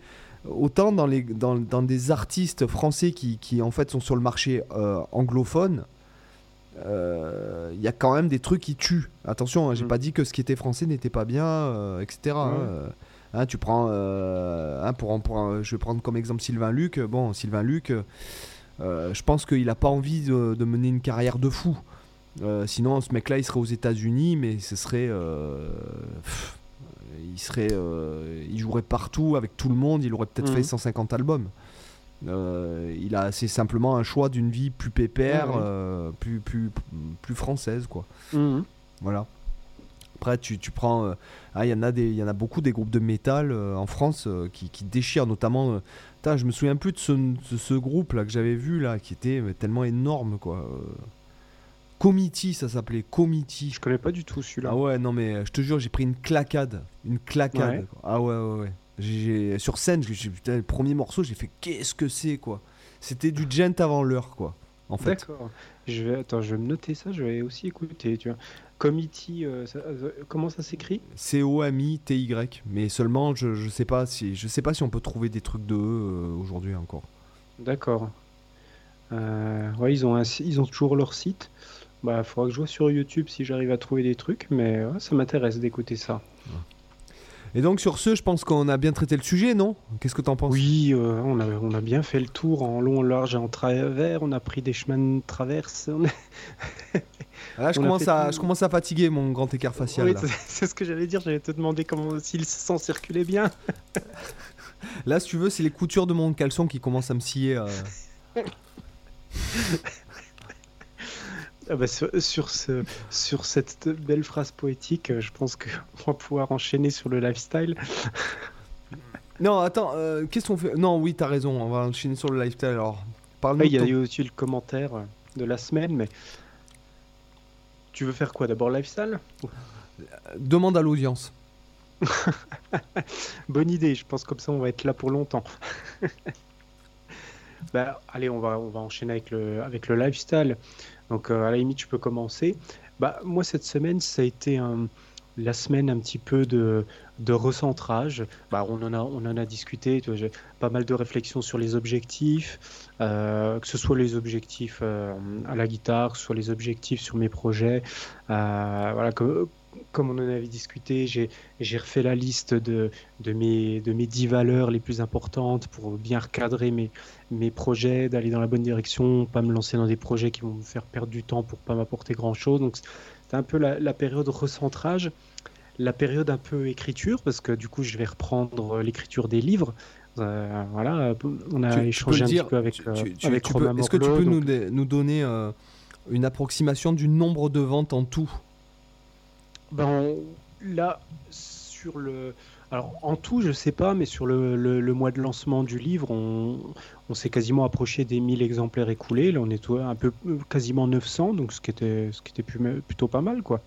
autant dans, les, dans, dans des artistes français qui, qui en fait sont sur le marché euh, anglophone, euh, il y a quand même des trucs qui tuent. Attention, hein, j'ai Mm. pas dit que ce qui était français n'était pas bien, euh, etc. hein, Ouais. euh, hein, tu prends, euh, hein, pour, pour je vais prendre comme exemple Sylvain Luc. Bon, Sylvain Luc, euh, je pense qu'il a pas envie de, de mener une carrière de fou. Euh, sinon, ce mec-là, il serait aux États-Unis, mais ce serait, euh, pff, il serait, euh, il jouerait partout avec tout le monde. Il aurait peut-être Mhm. fait 150 albums. Euh, il a, c'est simplement un choix d'une vie plus pépère, euh, plus, plus, plus française, quoi. Mhm. Voilà. Après, tu, tu prends. euh, ah, Il y, en a des- y en a beaucoup des groupes de métal euh, en France qui, qui déchirent, notamment. putain, je me souviens plus de ce, de ce groupe là que j'avais vu là, qui était tellement énorme quoi. Committee, ça s'appelait Committee. Je connais pas du tout celui-là. Ah ouais, non mais je te jure, j'ai pris une claquade. Une claquade. Ouais. Ah ouais, ouais, ouais. J'ai- sur scène, j'ai- j'ai- putain, le premier morceau, j'ai fait qu'est-ce que c'est quoi C'était du gent avant l'heure quoi. En fait. D'accord. Je vais, attends, je vais me noter ça. Je vais aussi écouter. Tu vois. Committee, euh, ça- euh, comment ça s'écrit? C-O-M-I-T-Y. Mais seulement, je, je sais pas si je sais pas si on peut trouver des trucs de eux euh, aujourd'hui encore. D'accord. Euh, ouais, ils ont un ils ont toujours leur site. Bah, faudra que je vois sur YouTube si j'arrive à trouver des trucs, mais ouais, ça m'intéresse d'écouter ça. Et donc sur ce, je pense qu'on a bien traité le sujet, non? Qu'est-ce que t'en penses? Oui, euh, on a, on a bien fait le tour en long, en large et en travers. On a pris des chemins de traverse. On a- Là, je on commence à tout. je commence à fatiguer mon grand écart facial. Oui, c'est- ce que j'allais dire. J'allais te demander comment s'il s'en circulait bien. Là, si tu veux, c'est les coutures de mon caleçon qui commencent à me scier. euh. Ah bah, sur, sur ce, sur cette belle phrase poétique, euh, je pense qu'on va pouvoir enchaîner sur le lifestyle. Non, attends, euh, qu'est-ce qu'on fait? Non, oui, t'as raison. On va enchaîner sur le lifestyle. Alors, parle-nous. Il y a eu aussi le commentaire de la semaine, mais tu veux faire quoi D'abord lifestyle? Demande à l'audience. Bonne idée, je pense comme ça on va être là pour longtemps. bah, allez, on va, on va enchaîner avec le, avec le lifestyle. Donc euh, à la limite, je peux commencer. Bah, moi, cette semaine, ça a été un, la semaine un petit peu de, de recentrage. Bah, on, en a, on en a discuté, j'ai pas mal de réflexions sur les objectifs, euh, que ce soit les objectifs euh, à la guitare, que ce soit les objectifs sur mes projets. Voilà, comme on en avait discuté, j'ai refait la liste de, de, mes, de mes 10 valeurs les plus importantes pour bien recadrer mes, mes projets, d'aller dans la bonne direction, pas me lancer dans des projets qui vont me faire perdre du temps pour pas m'apporter grand-chose. Donc c'est un peu la, période recentrage, la période un peu écriture, parce que du coup je vais reprendre l'écriture des livres. Euh, voilà, on a échangé un petit peu avec, euh, Est-ce que tu peux nous, nous donner euh, une approximation du nombre de ventes en tout? Ben, là, sur le. Alors, en tout, je sais pas, mais sur le, le, mois de lancement du livre, on, on s'est quasiment approché des 1000 exemplaires écoulés. Là, on est un peu quasiment 900, donc ce qui était, ce qui était plutôt pas mal, quoi.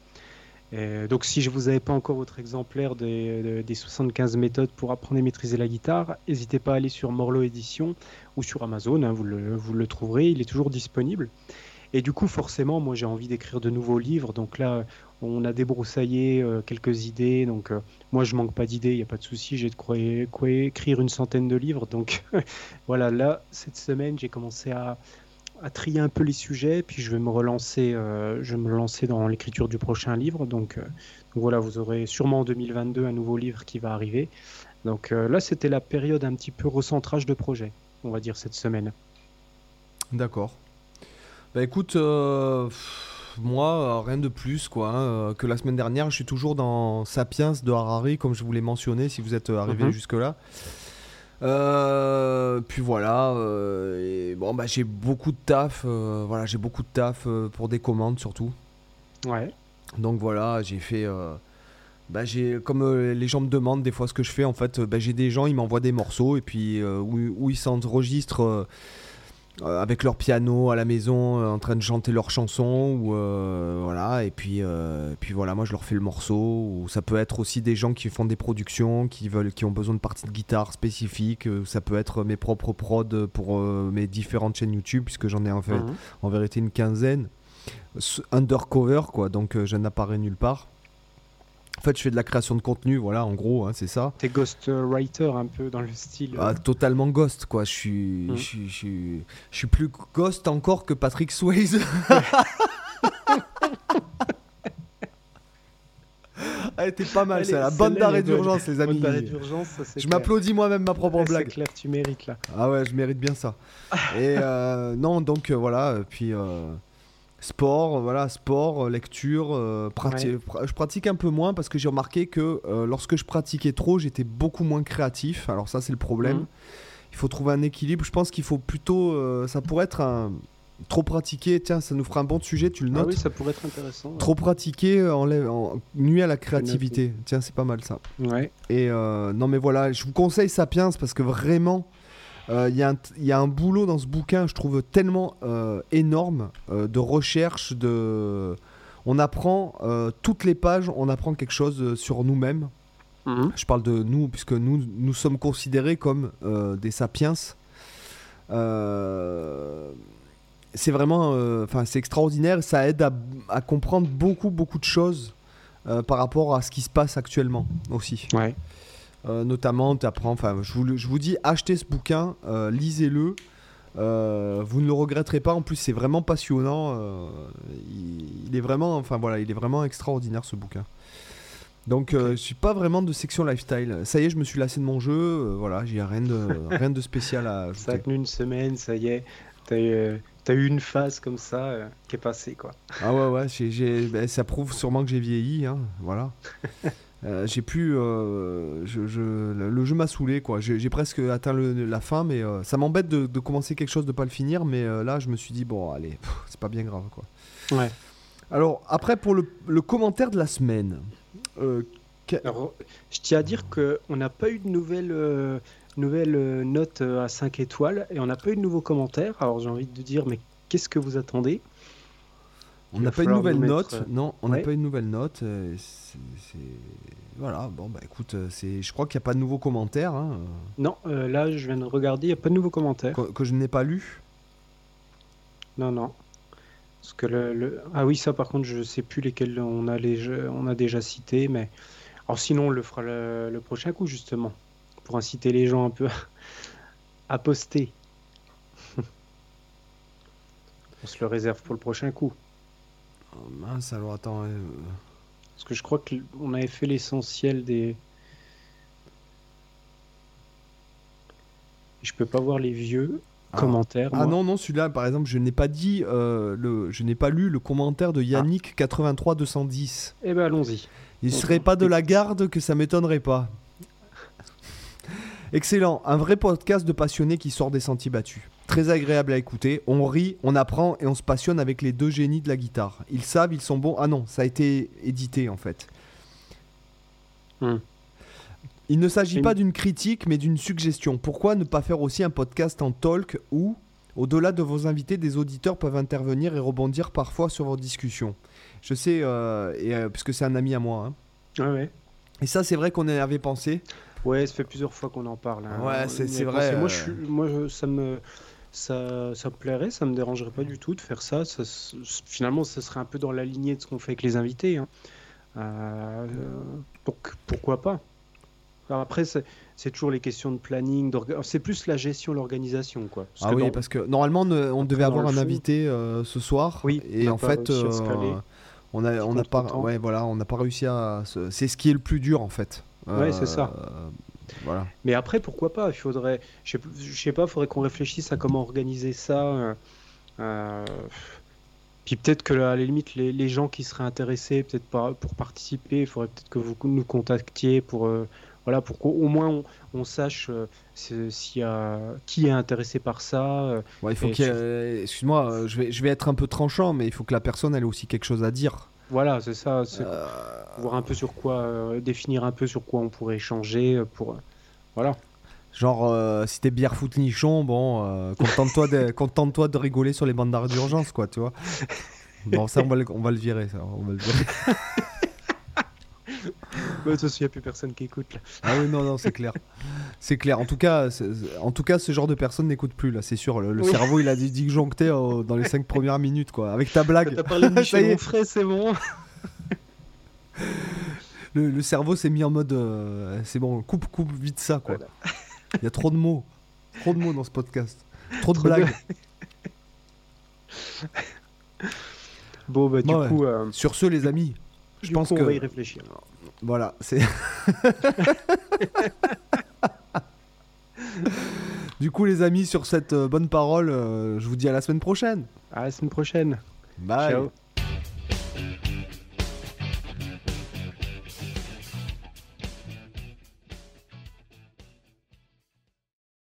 donc, si je vous avais pas encore votre exemplaire des, des 75 méthodes pour apprendre et maîtriser la guitare, n'hésitez pas à aller sur Morlo Édition ou sur Amazon, hein, vous, le, vous le trouverez, il est toujours disponible. Et du coup, forcément, moi j'ai envie d'écrire de nouveaux livres. Donc là, on a débroussaillé euh, quelques idées. Donc euh, moi, je manque pas d'idées, il n'y a pas de souci. J'ai de écrire une centaine de livres. Donc voilà, là, cette semaine, j'ai commencé à, trier un peu les sujets. Puis je vais me relancer, euh, je me dans l'écriture du prochain livre. Donc, voilà, vous aurez sûrement en 2022 un nouveau livre qui va arriver. Donc là, c'était la période un petit peu recentrage de projet, on va dire, cette semaine. D'accord. Bah écoute, moi, euh, rien de plus quoi, hein, euh, que la semaine dernière. Je suis toujours dans Sapiens de Harari, comme je vous l'ai mentionné, si vous êtes arrivé mhm. jusque-là. puis voilà, bon bah j'ai beaucoup de taf, voilà j'ai beaucoup de taf pour des commandes surtout. Ouais. Donc voilà, j'ai fait, bah j'ai comme les gens me demandent des fois ce que je fais en fait, bah, j'ai des gens ils m'envoient des morceaux et puis où, où, ils s'enregistrent euh, avec leur piano à la maison euh, en train de chanter leurs chansons ou euh, voilà. Et puis puis voilà moi je leur fais le morceau. Ou ça peut être aussi des gens qui font des productions qui veulent qui ont besoin de parties de guitare spécifiques. Ça peut être mes propres prods pour mes différentes chaînes YouTube puisque j'en ai en fait mhm. en vérité une quinzaine. Undercover quoi. Donc je n'apparais nulle part en fait, je fais de la création de contenu, voilà, en gros, hein, c'est ça. T'es ghostwriter un peu dans le style. Ah, totalement ghost, quoi. Je suis, mm. je, je, je, suis plus ghost encore que Patrick Swayze. Elle était pas mal, c'est la bonne d'arrêt d'urgence, les amis. je m'applaudis moi-même ma propre blague. C'est clair, tu mérites là. Ah ouais, je mérite bien ça. Et euh, non, donc euh, voilà, puis. Euh, Sport, voilà, sport, euh, lecture, euh, je pratique un peu moins parce que j'ai remarqué que euh, lorsque je pratiquais trop, j'étais beaucoup moins créatif. Alors ça, c'est le problème. Mhm. Il faut trouver un équilibre. Je pense qu'il faut plutôt, ça pourrait être un trop pratiquer. Tiens, ça nous fera un bon sujet. Tu le notes. Ah oui, ça pourrait être intéressant. Trop pratiquer en, nuit à la créativité. Tiens, c'est pas mal ça. Ouais. Et non, mais voilà, je vous conseille Sapiens parce que vraiment il euh, y, a un boulot dans ce bouquin, je trouve, tellement euh, énorme euh, de recherche. De... On apprend toutes les pages, on apprend quelque chose sur nous-mêmes. Mhm. Je parle de nous, puisque nous, nous sommes considérés comme des sapiens. c'est vraiment, enfin, c'est extraordinaire. Ça aide à, à, comprendre beaucoup, beaucoup de choses par rapport à ce qui se passe actuellement aussi. Ouais. Euh, notamment, tu apprends, enfin, je vous, je vous dis, achetez ce bouquin, euh, lisez-le. Euh, vous ne le regretterez pas. En plus, c'est vraiment passionnant. Il, est vraiment, enfin voilà, il est vraiment extraordinaire ce bouquin. Donc, je suis pas vraiment de section lifestyle. Ça y est, je me suis lassé de mon jeu. voilà, j'ai rien de rien de spécial à. Ajouter. Ça a tenu une semaine, ça y est. T'as eu, as eu une phase comme ça qui est passée, quoi. Ah ouais, ouais. Ben, ça prouve sûrement que j'ai vieilli, hein, voilà. Euh, j'ai pu. Euh, je, le jeu m'a saoulé, quoi. J'ai presque atteint la fin, mais euh, ça m'embête de, commencer quelque chose, de pas le finir. Mais là, je me suis dit, bon, allez, c'est pas bien grave, quoi. Ouais. Alors, après, pour le, commentaire de la semaine. Alors, je tiens à dire qu'on n'a pas eu de nouvelle, nouvelle note à 5 étoiles et on n'a pas eu de nouveaux commentaires. Alors, j'ai envie de dire, mais qu'est-ce que vous attendez? On n'a pas une nouvelle note. Euh, non, on n'a pas une nouvelle note. Voilà, bon, bah écoute, euh, je crois qu'il n'y a pas de nouveaux commentaires. Hein. Non, euh, là, je viens de regarder, il n'y a pas de nouveaux commentaires. Que, je n'ai pas lu Non, non. Parce que le, le- Ah oui, ça par contre, je sais plus lesquels on a, les... on a déjà cités, mais... Alors sinon, on le fera le, le prochain coup, justement, pour inciter les gens un peu à poster. on se le réserve pour le prochain coup. Oh, mince, alors attends. euh, Parce que je crois qu'on avait fait l'essentiel des... Je peux pas voir les vieux Ah. commentaires. Ah moi. non, non, celui-là, par exemple, je n'ai pas dit, euh, le... je n'ai pas lu le commentaire de Yannick 83 210. Eh ben allons-y. Il Bon, serait pas de la garde que ça m'étonnerait pas. Excellent, un vrai podcast de passionnés qui sort des sentiers battus. Très agréable à écouter, on rit, on apprend et on se passionne avec les deux génies de la guitare. Ils savent, ils sont bons. Ah non, ça a été édité en fait. Hmm. Il ne s'agit pas d'une critique mais d'une suggestion. Pourquoi ne pas faire aussi un podcast en talk où, au-delà de vos invités, des auditeurs peuvent intervenir et rebondir parfois sur vos discussions? Je sais, euh, et, euh, puisque c'est un ami à moi. hein. Ouais, ouais. Et ça, c'est vrai qu'on y avait pensé. Ouais, ça fait plusieurs fois qu'on en parle. hein. Ouais, c'est- vrai. Moi, euh. je suis, moi, je- ça me, ça, ça me plairait, ça me dérangerait pas du tout de faire ça. Finalement, ça serait un peu dans la lignée de ce qu'on fait avec les invités. hein. Euh, donc, pourquoi pas? Alors Après, c'est toujours les questions de planning. C'est plus la gestion, l'organisation, quoi. Parce Ah que oui, dans- parce que normalement, on devait avoir un invité euh, ce soir. Oui, et en fait, euh, on a, on n'a pas, ouais, voilà, on n'a pas réussi à. C'est ce qui est le plus dur en fait. Ouais, c'est ça. Voilà. Mais après, pourquoi pas? Il faudrait, je sais, je sais pas, il faudrait qu'on réfléchisse à comment organiser ça. euh, euh, puis peut-être que à la limite, les, les gens qui seraient intéressés, peut-être pas pour participer, il faudrait peut-être que vous nous contactiez pour, euh, voilà, pour qu'au au moins on, on sache euh, si- s'il y a qui est intéressé par ça. euh, Ouais, il faut qu'il sur- Excuse-moi, je vais, je vais être un peu tranchant, mais il faut que la personne elle ait aussi quelque chose à dire. Voilà, c'est ça. C'est Euh, voir un peu sur quoi, euh, définir un peu sur quoi on pourrait échanger euh, pour, euh, voilà. Genre, euh, si t'es bière foot nichon, bon, euh, contente-toi de, contente-toi de rigoler sur les bandards d'urgence, quoi, tu vois. Bon, ça, on va le, on va le virer, ça. On va le virer. De toute façon, il n'y a plus personne qui écoute là. Ah oui, non, non, c'est clair. C'est clair. En tout cas, en tout cas, ce genre de personne n'écoute plus, là, c'est sûr. Le, le Oui. cerveau, il a dû disjoncter euh, dans les cinq premières minutes, quoi. Avec ta blague, T'as parlé de Michel. Onfray, c'est bon. le, le cerveau s'est mis en mode euh, c'est bon, coupe, coupe vite ça, quoi. Voilà. Il y a trop de mots. Trop de mots dans ce podcast. Trop de Trop de- blagues. Bon, bah, du Bon, ouais. coup, euh, Sur ce, les amis, je pense coup, que. on va y réfléchir. Voilà, c'est. du coup, les amis, sur cette euh, bonne parole, euh, je vous dis à la semaine prochaine. À la semaine prochaine. Bye. Ciao.